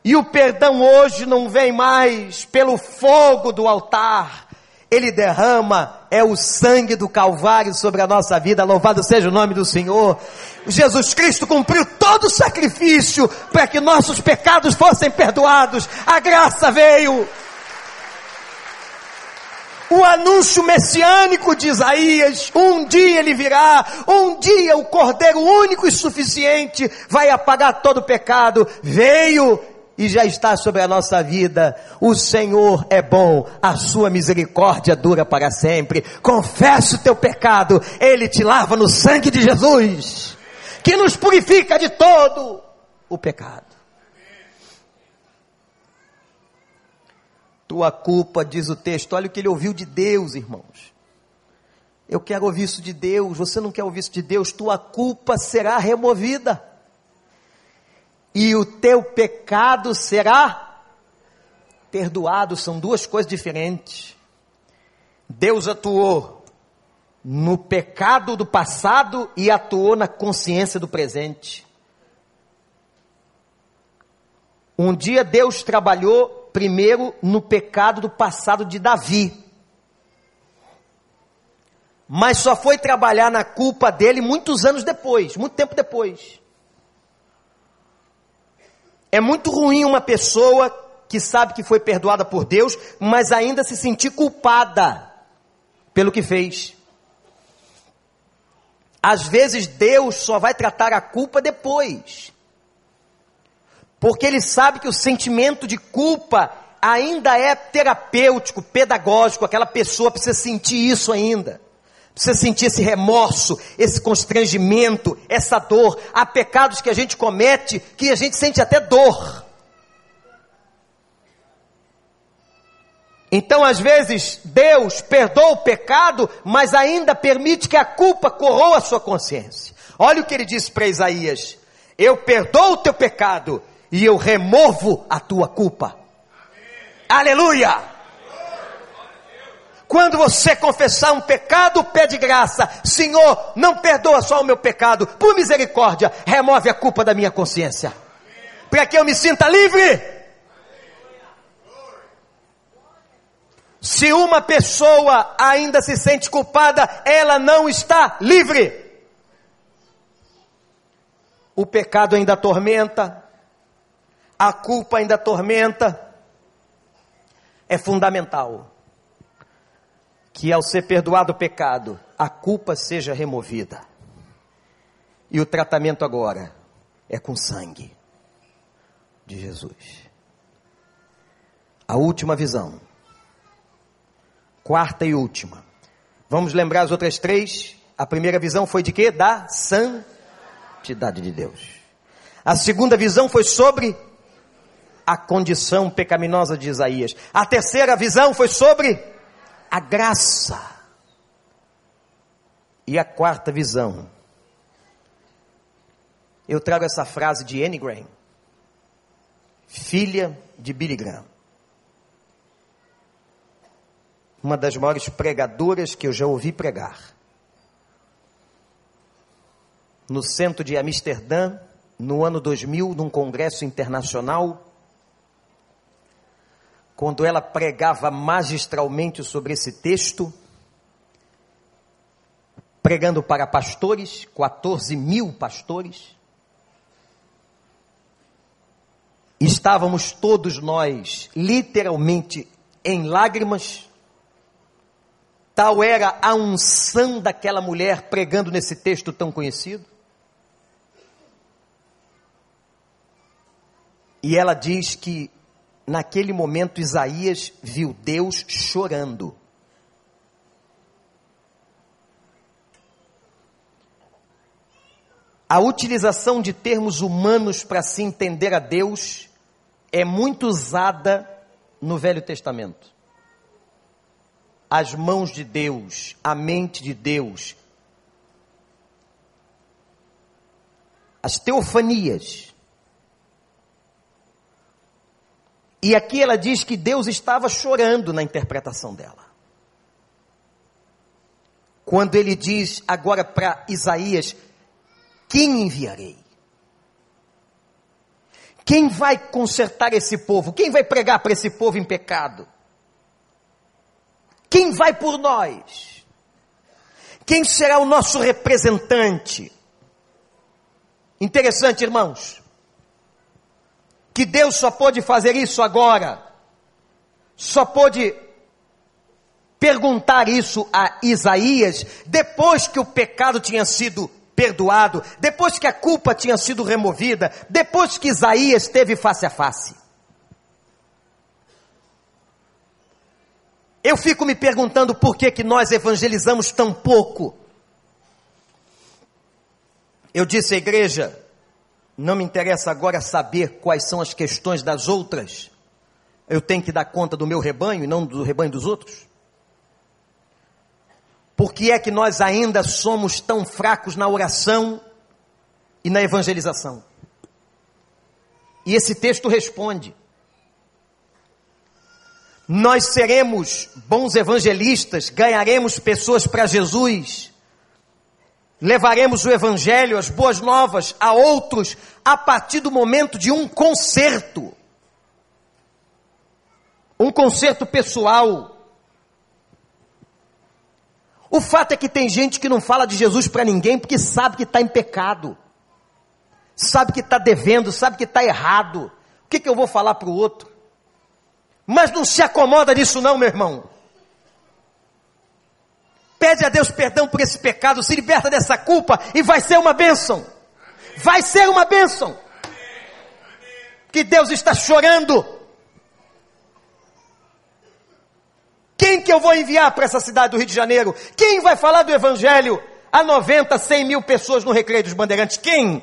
[SPEAKER 1] E o perdão hoje não vem mais pelo fogo do altar, ele derrama é o sangue do Calvário sobre a nossa vida. Louvado seja o nome do Senhor. Jesus Cristo cumpriu todo o sacrifício para que nossos pecados fossem perdoados. A graça veio. O anúncio messiânico de Isaías, um dia ele virá, um dia o Cordeiro único e suficiente vai apagar todo o pecado. Veio e já está sobre a nossa vida. O Senhor é bom, a sua misericórdia dura para sempre. Confesse o teu pecado, ele te lava no sangue de Jesus, que nos purifica de todo o pecado. Tua culpa, diz o texto, olha o que ele ouviu de Deus, irmãos. Eu quero ouvir isso de Deus, você não quer ouvir isso de Deus, tua culpa será removida e o teu pecado será perdoado. São duas coisas diferentes. Deus atuou no pecado do passado e atuou na consciência do presente. Um dia Deus trabalhou primeiro no pecado do passado de Davi. Mas só foi trabalhar na culpa dele muitos anos depois, muito tempo depois. É muito ruim uma pessoa que sabe que foi perdoada por Deus, mas ainda se sentir culpada pelo que fez. Às vezes Deus só vai tratar a culpa depois. Porque Ele sabe que o sentimento de culpa ainda é terapêutico, pedagógico, aquela pessoa precisa sentir isso ainda. Você sentir esse remorso, esse constrangimento, essa dor. Há pecados que a gente comete que a gente sente até dor. Então, às vezes, Deus perdoa o pecado, mas ainda permite que a culpa coroa a sua consciência. Olha o que ele disse para Isaías: Eu perdoo o teu pecado e eu removo a tua culpa. Amém. Aleluia! Quando você confessar um pecado, pede graça. Senhor, não perdoa só o meu pecado. Por misericórdia, remove a culpa da minha consciência. Para que eu me sinta livre. Se uma pessoa ainda se sente culpada, ela não está livre. O pecado ainda atormenta, a culpa ainda atormenta, é fundamental que ao ser perdoado o pecado, a culpa seja removida. E o tratamento agora é com sangue de Jesus. A última visão. Quarta e última. Vamos lembrar as outras três? A primeira visão foi de quê? Da santidade de Deus. A segunda visão foi sobre a condição pecaminosa de Isaías. A terceira visão foi sobre a graça. E a quarta visão. Eu trago essa frase de Anne Graham, filha de Billy Graham. Uma das maiores pregadoras que eu já ouvi pregar. No centro de Amsterdã, no ano 2000, num congresso internacional, quando ela pregava magistralmente sobre esse texto, pregando para pastores, 14 mil pastores, estávamos todos nós literalmente em lágrimas, tal era a unção daquela mulher pregando nesse texto tão conhecido. E ela diz que naquele momento Isaías viu Deus chorando. A utilização de termos humanos para se entender a Deus é muito usada no Velho Testamento. As mãos de Deus, a mente de Deus, as teofanias, E aqui ela diz que Deus estava chorando na interpretação dela. Quando ele diz agora para Isaías: Quem enviarei? Quem vai consertar esse povo? Quem vai pregar para esse povo em pecado? Quem vai por nós? Quem será o nosso representante? Interessante, irmãos que Deus só pôde fazer isso agora, só pôde perguntar isso a Isaías depois que o pecado tinha sido perdoado, depois que a culpa tinha sido removida, depois que Isaías teve face a face. Eu fico me perguntando por que, que nós evangelizamos tão pouco. Eu disse à igreja, não me interessa agora saber quais são as questões das outras. Eu tenho que dar conta do meu rebanho e não do rebanho dos outros. Por que é que nós ainda somos tão fracos na oração e na evangelização? E esse texto responde. Nós seremos bons evangelistas, ganharemos pessoas para Jesus, levaremos o Evangelho, as boas novas a outros a partir do momento de um concerto. Um concerto pessoal. O fato é que tem gente que não fala de Jesus para ninguém porque sabe que está em pecado, sabe que está devendo, sabe que está errado. O que, que eu vou falar para o outro? Mas não se acomoda disso, não, meu irmão. Pede a Deus perdão por esse pecado, se liberta dessa culpa e vai ser uma bênção. Vai ser uma bênção. Que Deus está chorando. Quem que eu vou enviar para essa cidade do Rio de Janeiro? Quem vai falar do Evangelho a 90, 100 mil pessoas no Recreio dos Bandeirantes? Quem?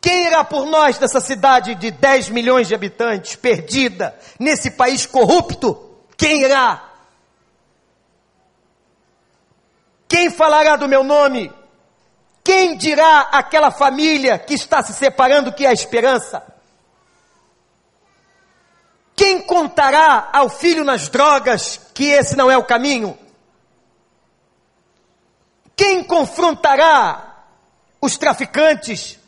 [SPEAKER 1] Quem irá por nós dessa cidade de 10 milhões de habitantes, perdida, nesse país corrupto? Quem irá? Quem falará do meu nome? Quem dirá àquela família que está se separando que é a esperança? Quem contará ao filho nas drogas que esse não é o caminho? Quem confrontará os traficantes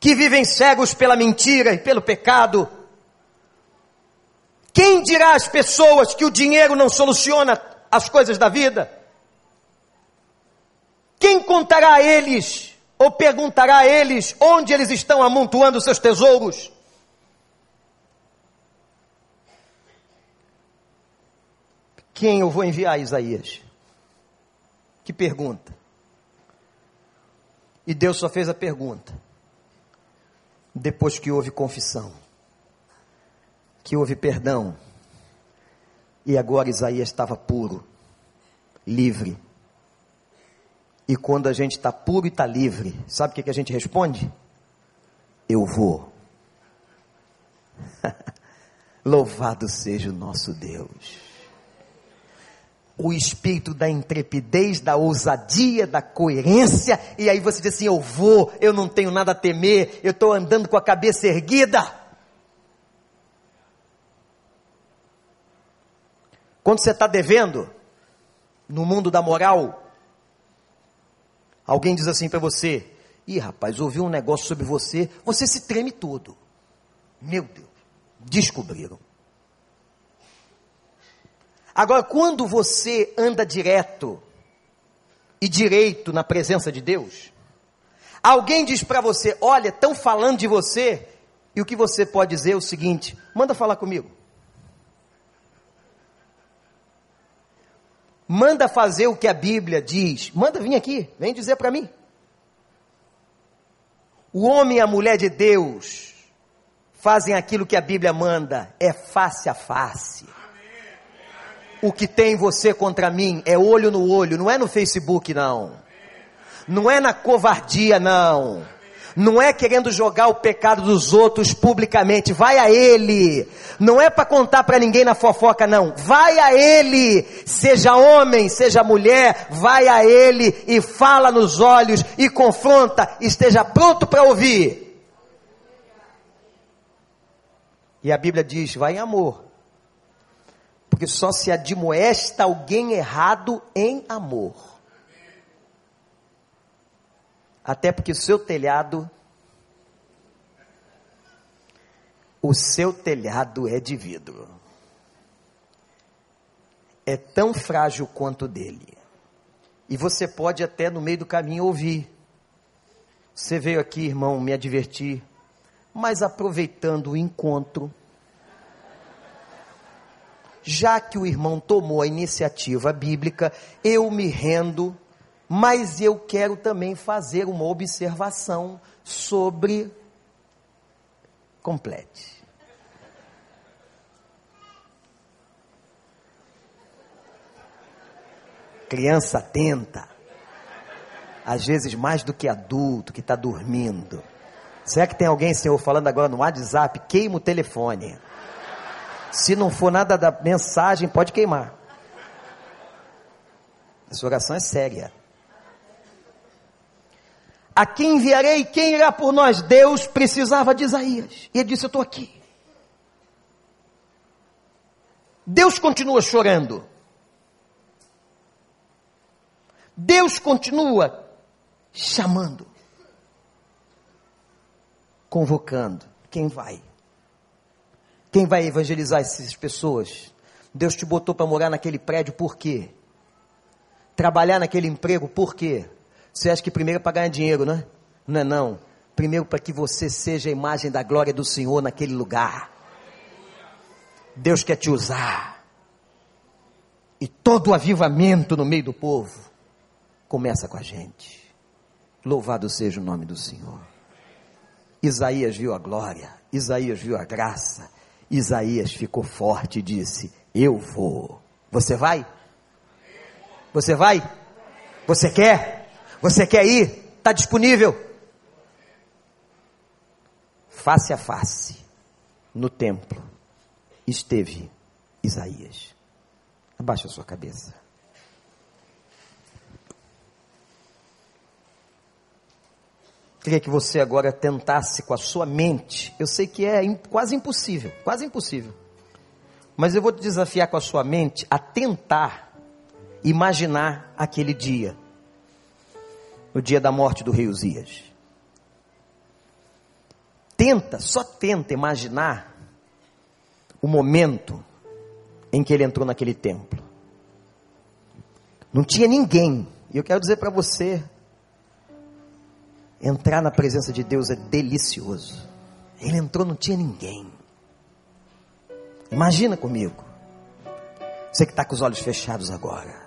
[SPEAKER 1] que vivem cegos pela mentira e pelo pecado? Quem dirá às pessoas que o dinheiro não soluciona as coisas da vida? Quem contará a eles Ou perguntará a eles onde eles estão amontoando seus tesouros? Quem eu vou enviar a Isaías? Que pergunta? E Deus só fez a pergunta depois que houve confissão, que houve perdão, e agora Isaías estava puro, livre. E quando a gente está puro e está livre, sabe o que, que a gente responde? Eu vou. Louvado seja o nosso Deus o espírito da intrepidez, da ousadia, da coerência, e aí você diz assim: Eu vou, eu não tenho nada a temer, eu estou andando com a cabeça erguida. Quando você está devendo, no mundo da moral, alguém diz assim para você: Ih, rapaz, ouvi um negócio sobre você, você se treme todo. Meu Deus, descobriram. Agora, quando você anda direto e direito na presença de Deus, alguém diz para você: Olha, estão falando de você, e o que você pode dizer é o seguinte: manda falar comigo. Manda fazer o que a Bíblia diz. Manda vir aqui, vem dizer para mim. O homem e a mulher de Deus fazem aquilo que a Bíblia manda, é face a face o que tem você contra mim é olho no olho, não é no Facebook, não. Não é na covardia, não. Não é querendo jogar o pecado dos outros publicamente. Vai a Ele. Não é para contar para ninguém na fofoca, não. Vai a Ele. Seja homem, seja mulher, vai a Ele e fala nos olhos e confronta. Esteja pronto para ouvir. E a Bíblia diz: vai em amor porque só se admoesta alguém errado em amor. Até porque o seu telhado, o seu telhado é de vidro. É tão frágil quanto dele. E você pode até no meio do caminho ouvir. Você veio aqui, irmão, me advertir, mas aproveitando o encontro, já que o irmão tomou a iniciativa bíblica, eu me rendo, mas eu quero também fazer uma observação sobre. Complete. Criança atenta, às vezes mais do que adulto que está dormindo. Será que tem alguém, Senhor, falando agora no WhatsApp? Queima o telefone. Se não for nada da mensagem, pode queimar. Essa oração é séria. A quem enviarei? Quem irá por nós? Deus precisava de Isaías. E ele disse: Eu estou aqui. Deus continua chorando. Deus continua chamando, convocando. Quem vai? Quem vai evangelizar essas pessoas? Deus te botou para morar naquele prédio por quê? Trabalhar naquele emprego por quê? Você acha que primeiro é para ganhar dinheiro, né? Não é não. Primeiro para que você seja a imagem da glória do Senhor naquele lugar. Deus quer te usar. E todo o avivamento no meio do povo começa com a gente. Louvado seja o nome do Senhor. Isaías viu a glória, Isaías viu a graça, Isaías ficou forte e disse: Eu vou. Você vai? Você vai? Você quer? Você quer ir? Está disponível? Face a face, no templo, esteve Isaías. Abaixa a sua cabeça. Queria que você agora tentasse com a sua mente. Eu sei que é quase impossível, quase impossível. Mas eu vou te desafiar com a sua mente a tentar imaginar aquele dia. O dia da morte do rei Uzias. Tenta, só tenta imaginar o momento em que ele entrou naquele templo. Não tinha ninguém. E eu quero dizer para você, Entrar na presença de Deus é delicioso. Ele entrou, não tinha ninguém. Imagina comigo. Você que está com os olhos fechados agora.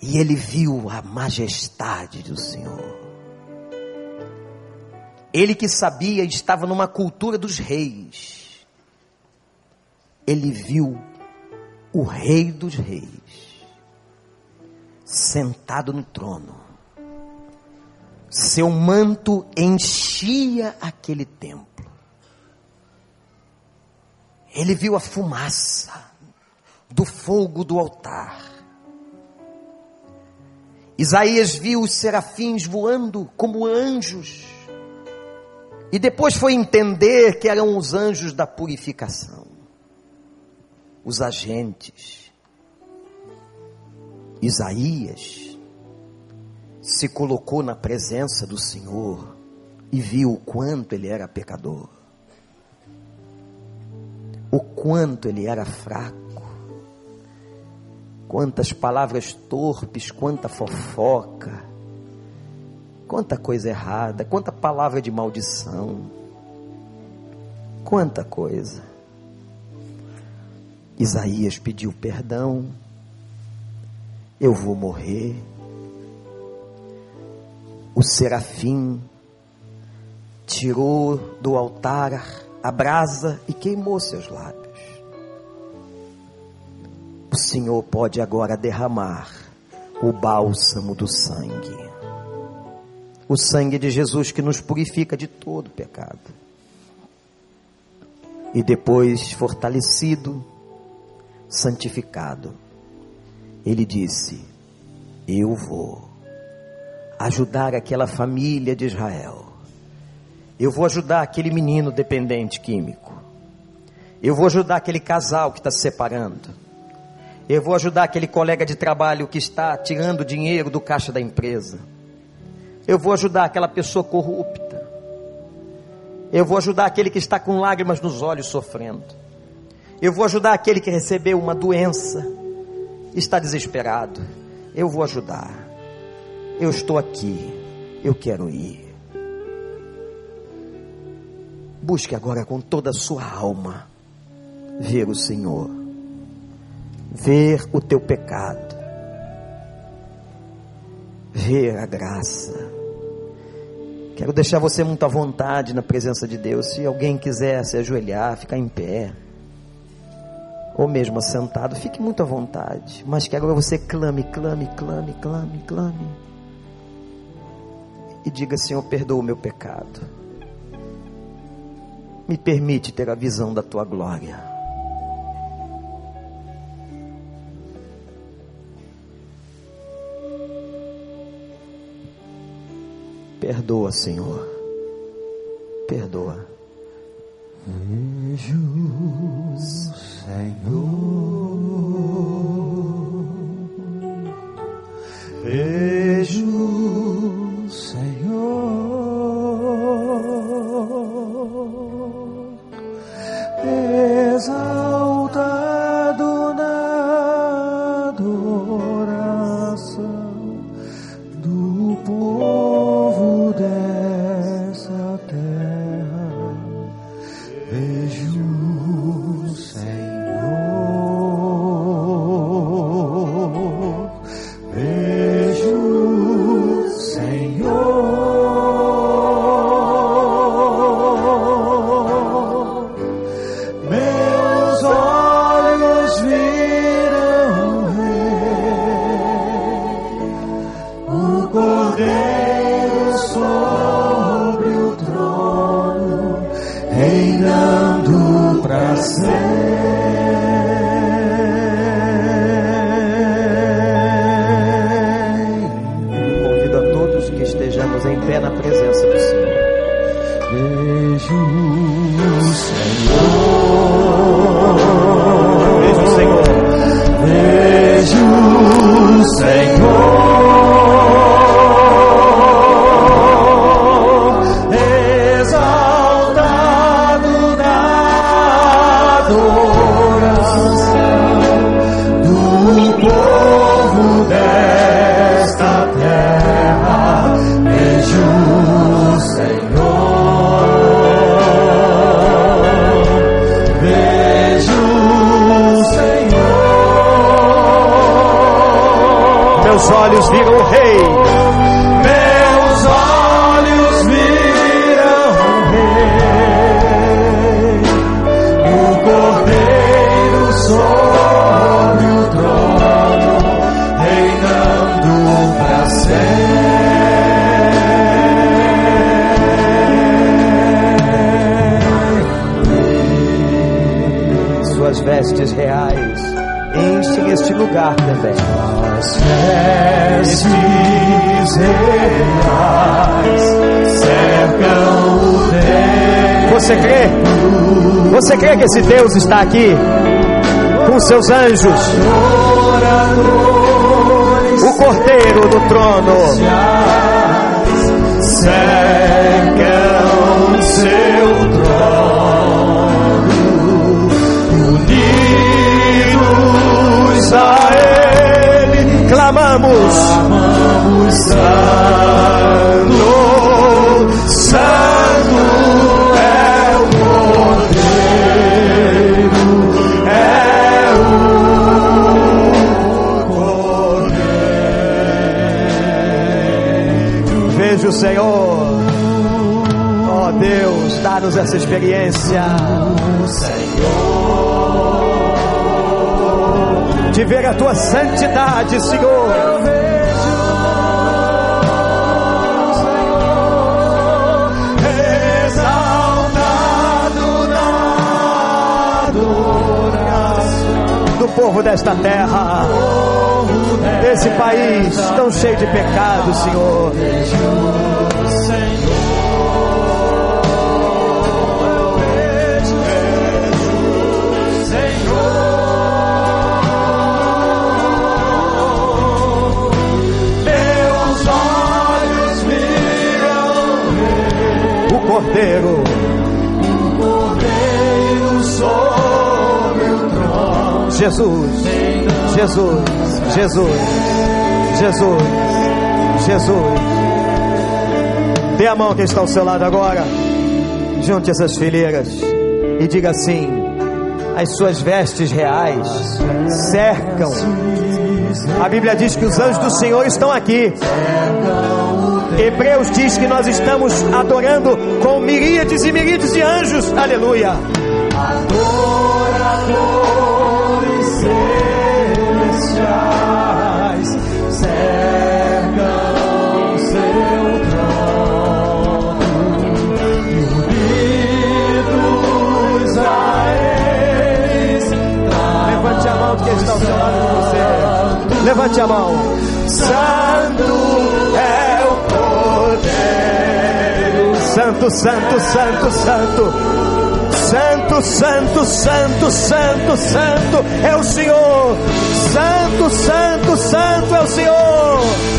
[SPEAKER 1] E ele viu a majestade do Senhor. Ele que sabia estava numa cultura dos reis. Ele viu o Rei dos Reis sentado no trono. Seu manto enchia aquele templo. Ele viu a fumaça do fogo do altar. Isaías viu os serafins voando como anjos. E depois foi entender que eram os anjos da purificação, os agentes. Isaías se colocou na presença do Senhor e viu o quanto ele era pecador, o quanto ele era fraco Quantas palavras torpes, quanta fofoca, quanta coisa errada, quanta palavra de maldição, quanta coisa. Isaías pediu perdão, eu vou morrer. O serafim tirou do altar a brasa e queimou seus lábios o Senhor pode agora derramar o bálsamo do sangue. O sangue de Jesus que nos purifica de todo pecado. E depois, fortalecido, santificado, ele disse: Eu vou ajudar aquela família de Israel. Eu vou ajudar aquele menino dependente químico. Eu vou ajudar aquele casal que está se separando. Eu vou ajudar aquele colega de trabalho que está tirando dinheiro do caixa da empresa. Eu vou ajudar aquela pessoa corrupta. Eu vou ajudar aquele que está com lágrimas nos olhos sofrendo. Eu vou ajudar aquele que recebeu uma doença, está desesperado. Eu vou ajudar. Eu estou aqui. Eu quero ir. Busque agora com toda a sua alma ver o Senhor ver o teu pecado, ver a graça. Quero deixar você muito à vontade na presença de Deus. Se alguém quiser se ajoelhar, ficar em pé, ou mesmo assentado, fique muito à vontade. Mas que agora você clame, clame, clame, clame, clame. E diga: Senhor, perdoa o meu pecado. Me permite ter a visão da tua glória. Perdoa, Senhor. Perdoa.
[SPEAKER 2] Vejo, Senhor. Vejo, Senhor.
[SPEAKER 1] Que esse Deus está aqui? Com seus anjos? O cordeiro do trono
[SPEAKER 2] seu trono, unidos a Ele,
[SPEAKER 1] clamamos,
[SPEAKER 2] clamamos santo, o
[SPEAKER 1] Senhor. Oh Deus, dá-nos essa experiência. De ver a tua santidade, Senhor.
[SPEAKER 2] Na adoração
[SPEAKER 1] do povo desta terra, desse país tão cheio de pecados, Senhor. Cordeiro,
[SPEAKER 2] o Cordeiro sobre o trono.
[SPEAKER 1] Jesus, Jesus, Jesus, Jesus, Jesus. Dê a mão que está ao seu lado agora. Junte essas fileiras e diga assim: as suas vestes reais cercam. A Bíblia diz que os anjos do Senhor estão aqui. Hebreus diz que nós estamos adorando com miríades e miríades de anjos. Aleluia.
[SPEAKER 2] Adoradores celestiais cercam seu trono unidos a eles
[SPEAKER 1] Levante a mão que está ao seu lado de você. Levante a mão.
[SPEAKER 2] Santo,
[SPEAKER 1] santo, santo, santo. Santo, santo, santo, santo, santo é o Senhor. Santo, santo, santo é o Senhor.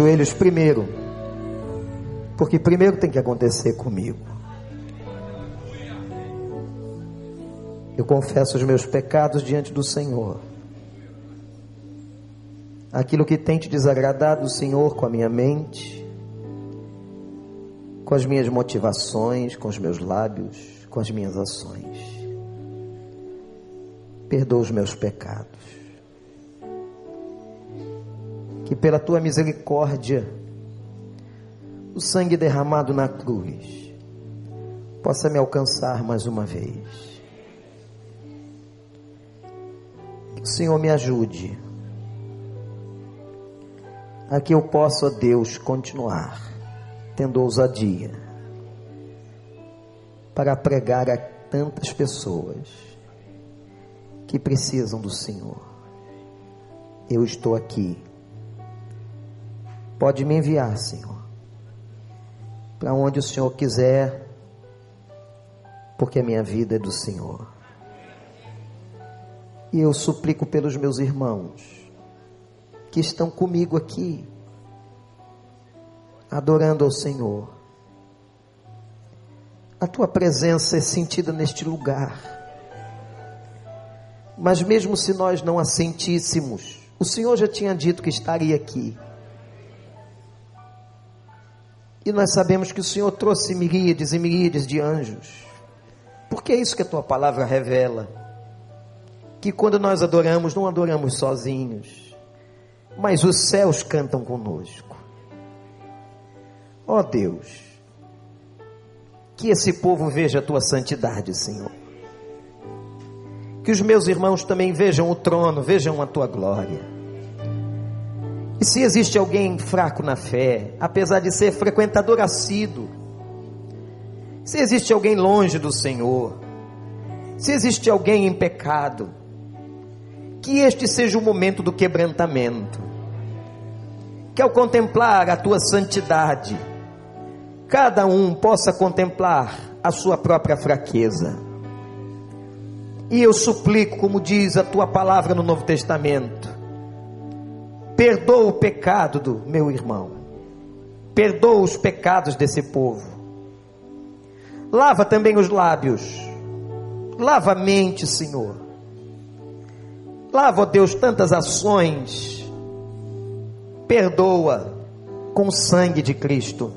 [SPEAKER 1] Joelhos primeiro, porque primeiro tem que acontecer comigo. Eu confesso os meus pecados diante do Senhor. aquilo que tem te desagradado, Senhor, com a minha mente, com as minhas motivações, com os meus lábios, com as minhas ações. Perdoa os meus pecados. Que pela tua misericórdia, o sangue derramado na cruz possa me alcançar mais uma vez. Que o Senhor me ajude a que eu possa, ó Deus, continuar tendo ousadia para pregar a tantas pessoas que precisam do Senhor. Eu estou aqui. Pode me enviar, Senhor, para onde o Senhor quiser, porque a minha vida é do Senhor. E eu suplico pelos meus irmãos que estão comigo aqui, adorando ao Senhor. A tua presença é sentida neste lugar. Mas mesmo se nós não a sentíssemos, o Senhor já tinha dito que estaria aqui. E nós sabemos que o Senhor trouxe miríades e miríades de anjos. Porque é isso que a tua palavra revela. Que quando nós adoramos, não adoramos sozinhos, mas os céus cantam conosco. Ó oh Deus, que esse povo veja a tua santidade, Senhor. Que os meus irmãos também vejam o trono, vejam a tua glória. E se existe alguém fraco na fé, apesar de ser frequentador assíduo, se existe alguém longe do Senhor, se existe alguém em pecado, que este seja o momento do quebrantamento, que ao contemplar a tua santidade, cada um possa contemplar a sua própria fraqueza. E eu suplico, como diz a tua palavra no Novo Testamento, perdoa o pecado do meu irmão, perdoa os pecados desse povo, lava também os lábios, lava a mente, Senhor, lava, ó Deus, tantas ações, perdoa com o sangue de Cristo,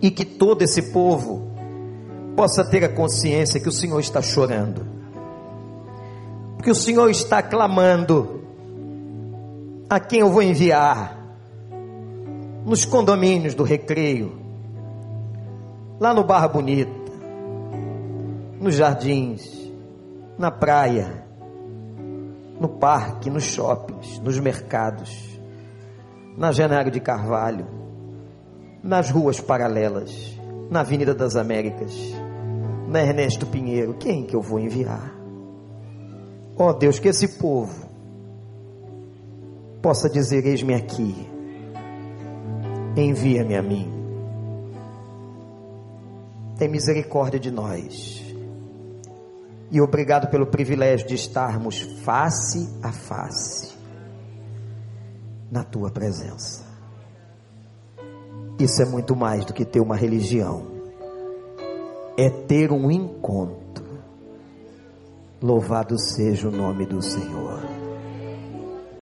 [SPEAKER 1] e que todo esse povo possa ter a consciência que o Senhor está chorando, que o Senhor está clamando a quem eu vou enviar nos condomínios do recreio, lá no Barra Bonita, nos jardins, na praia, no parque, nos shoppings, nos mercados, na Janeiro de Carvalho, nas ruas paralelas, na Avenida das Américas, na Ernesto Pinheiro, quem que eu vou enviar? Ó oh Deus, que esse povo possa dizer: Eis-me aqui, envia-me a mim. Tem misericórdia de nós. E obrigado pelo privilégio de estarmos face a face na tua presença. Isso é muito mais do que ter uma religião. É ter um encontro. Louvado seja o nome do Senhor.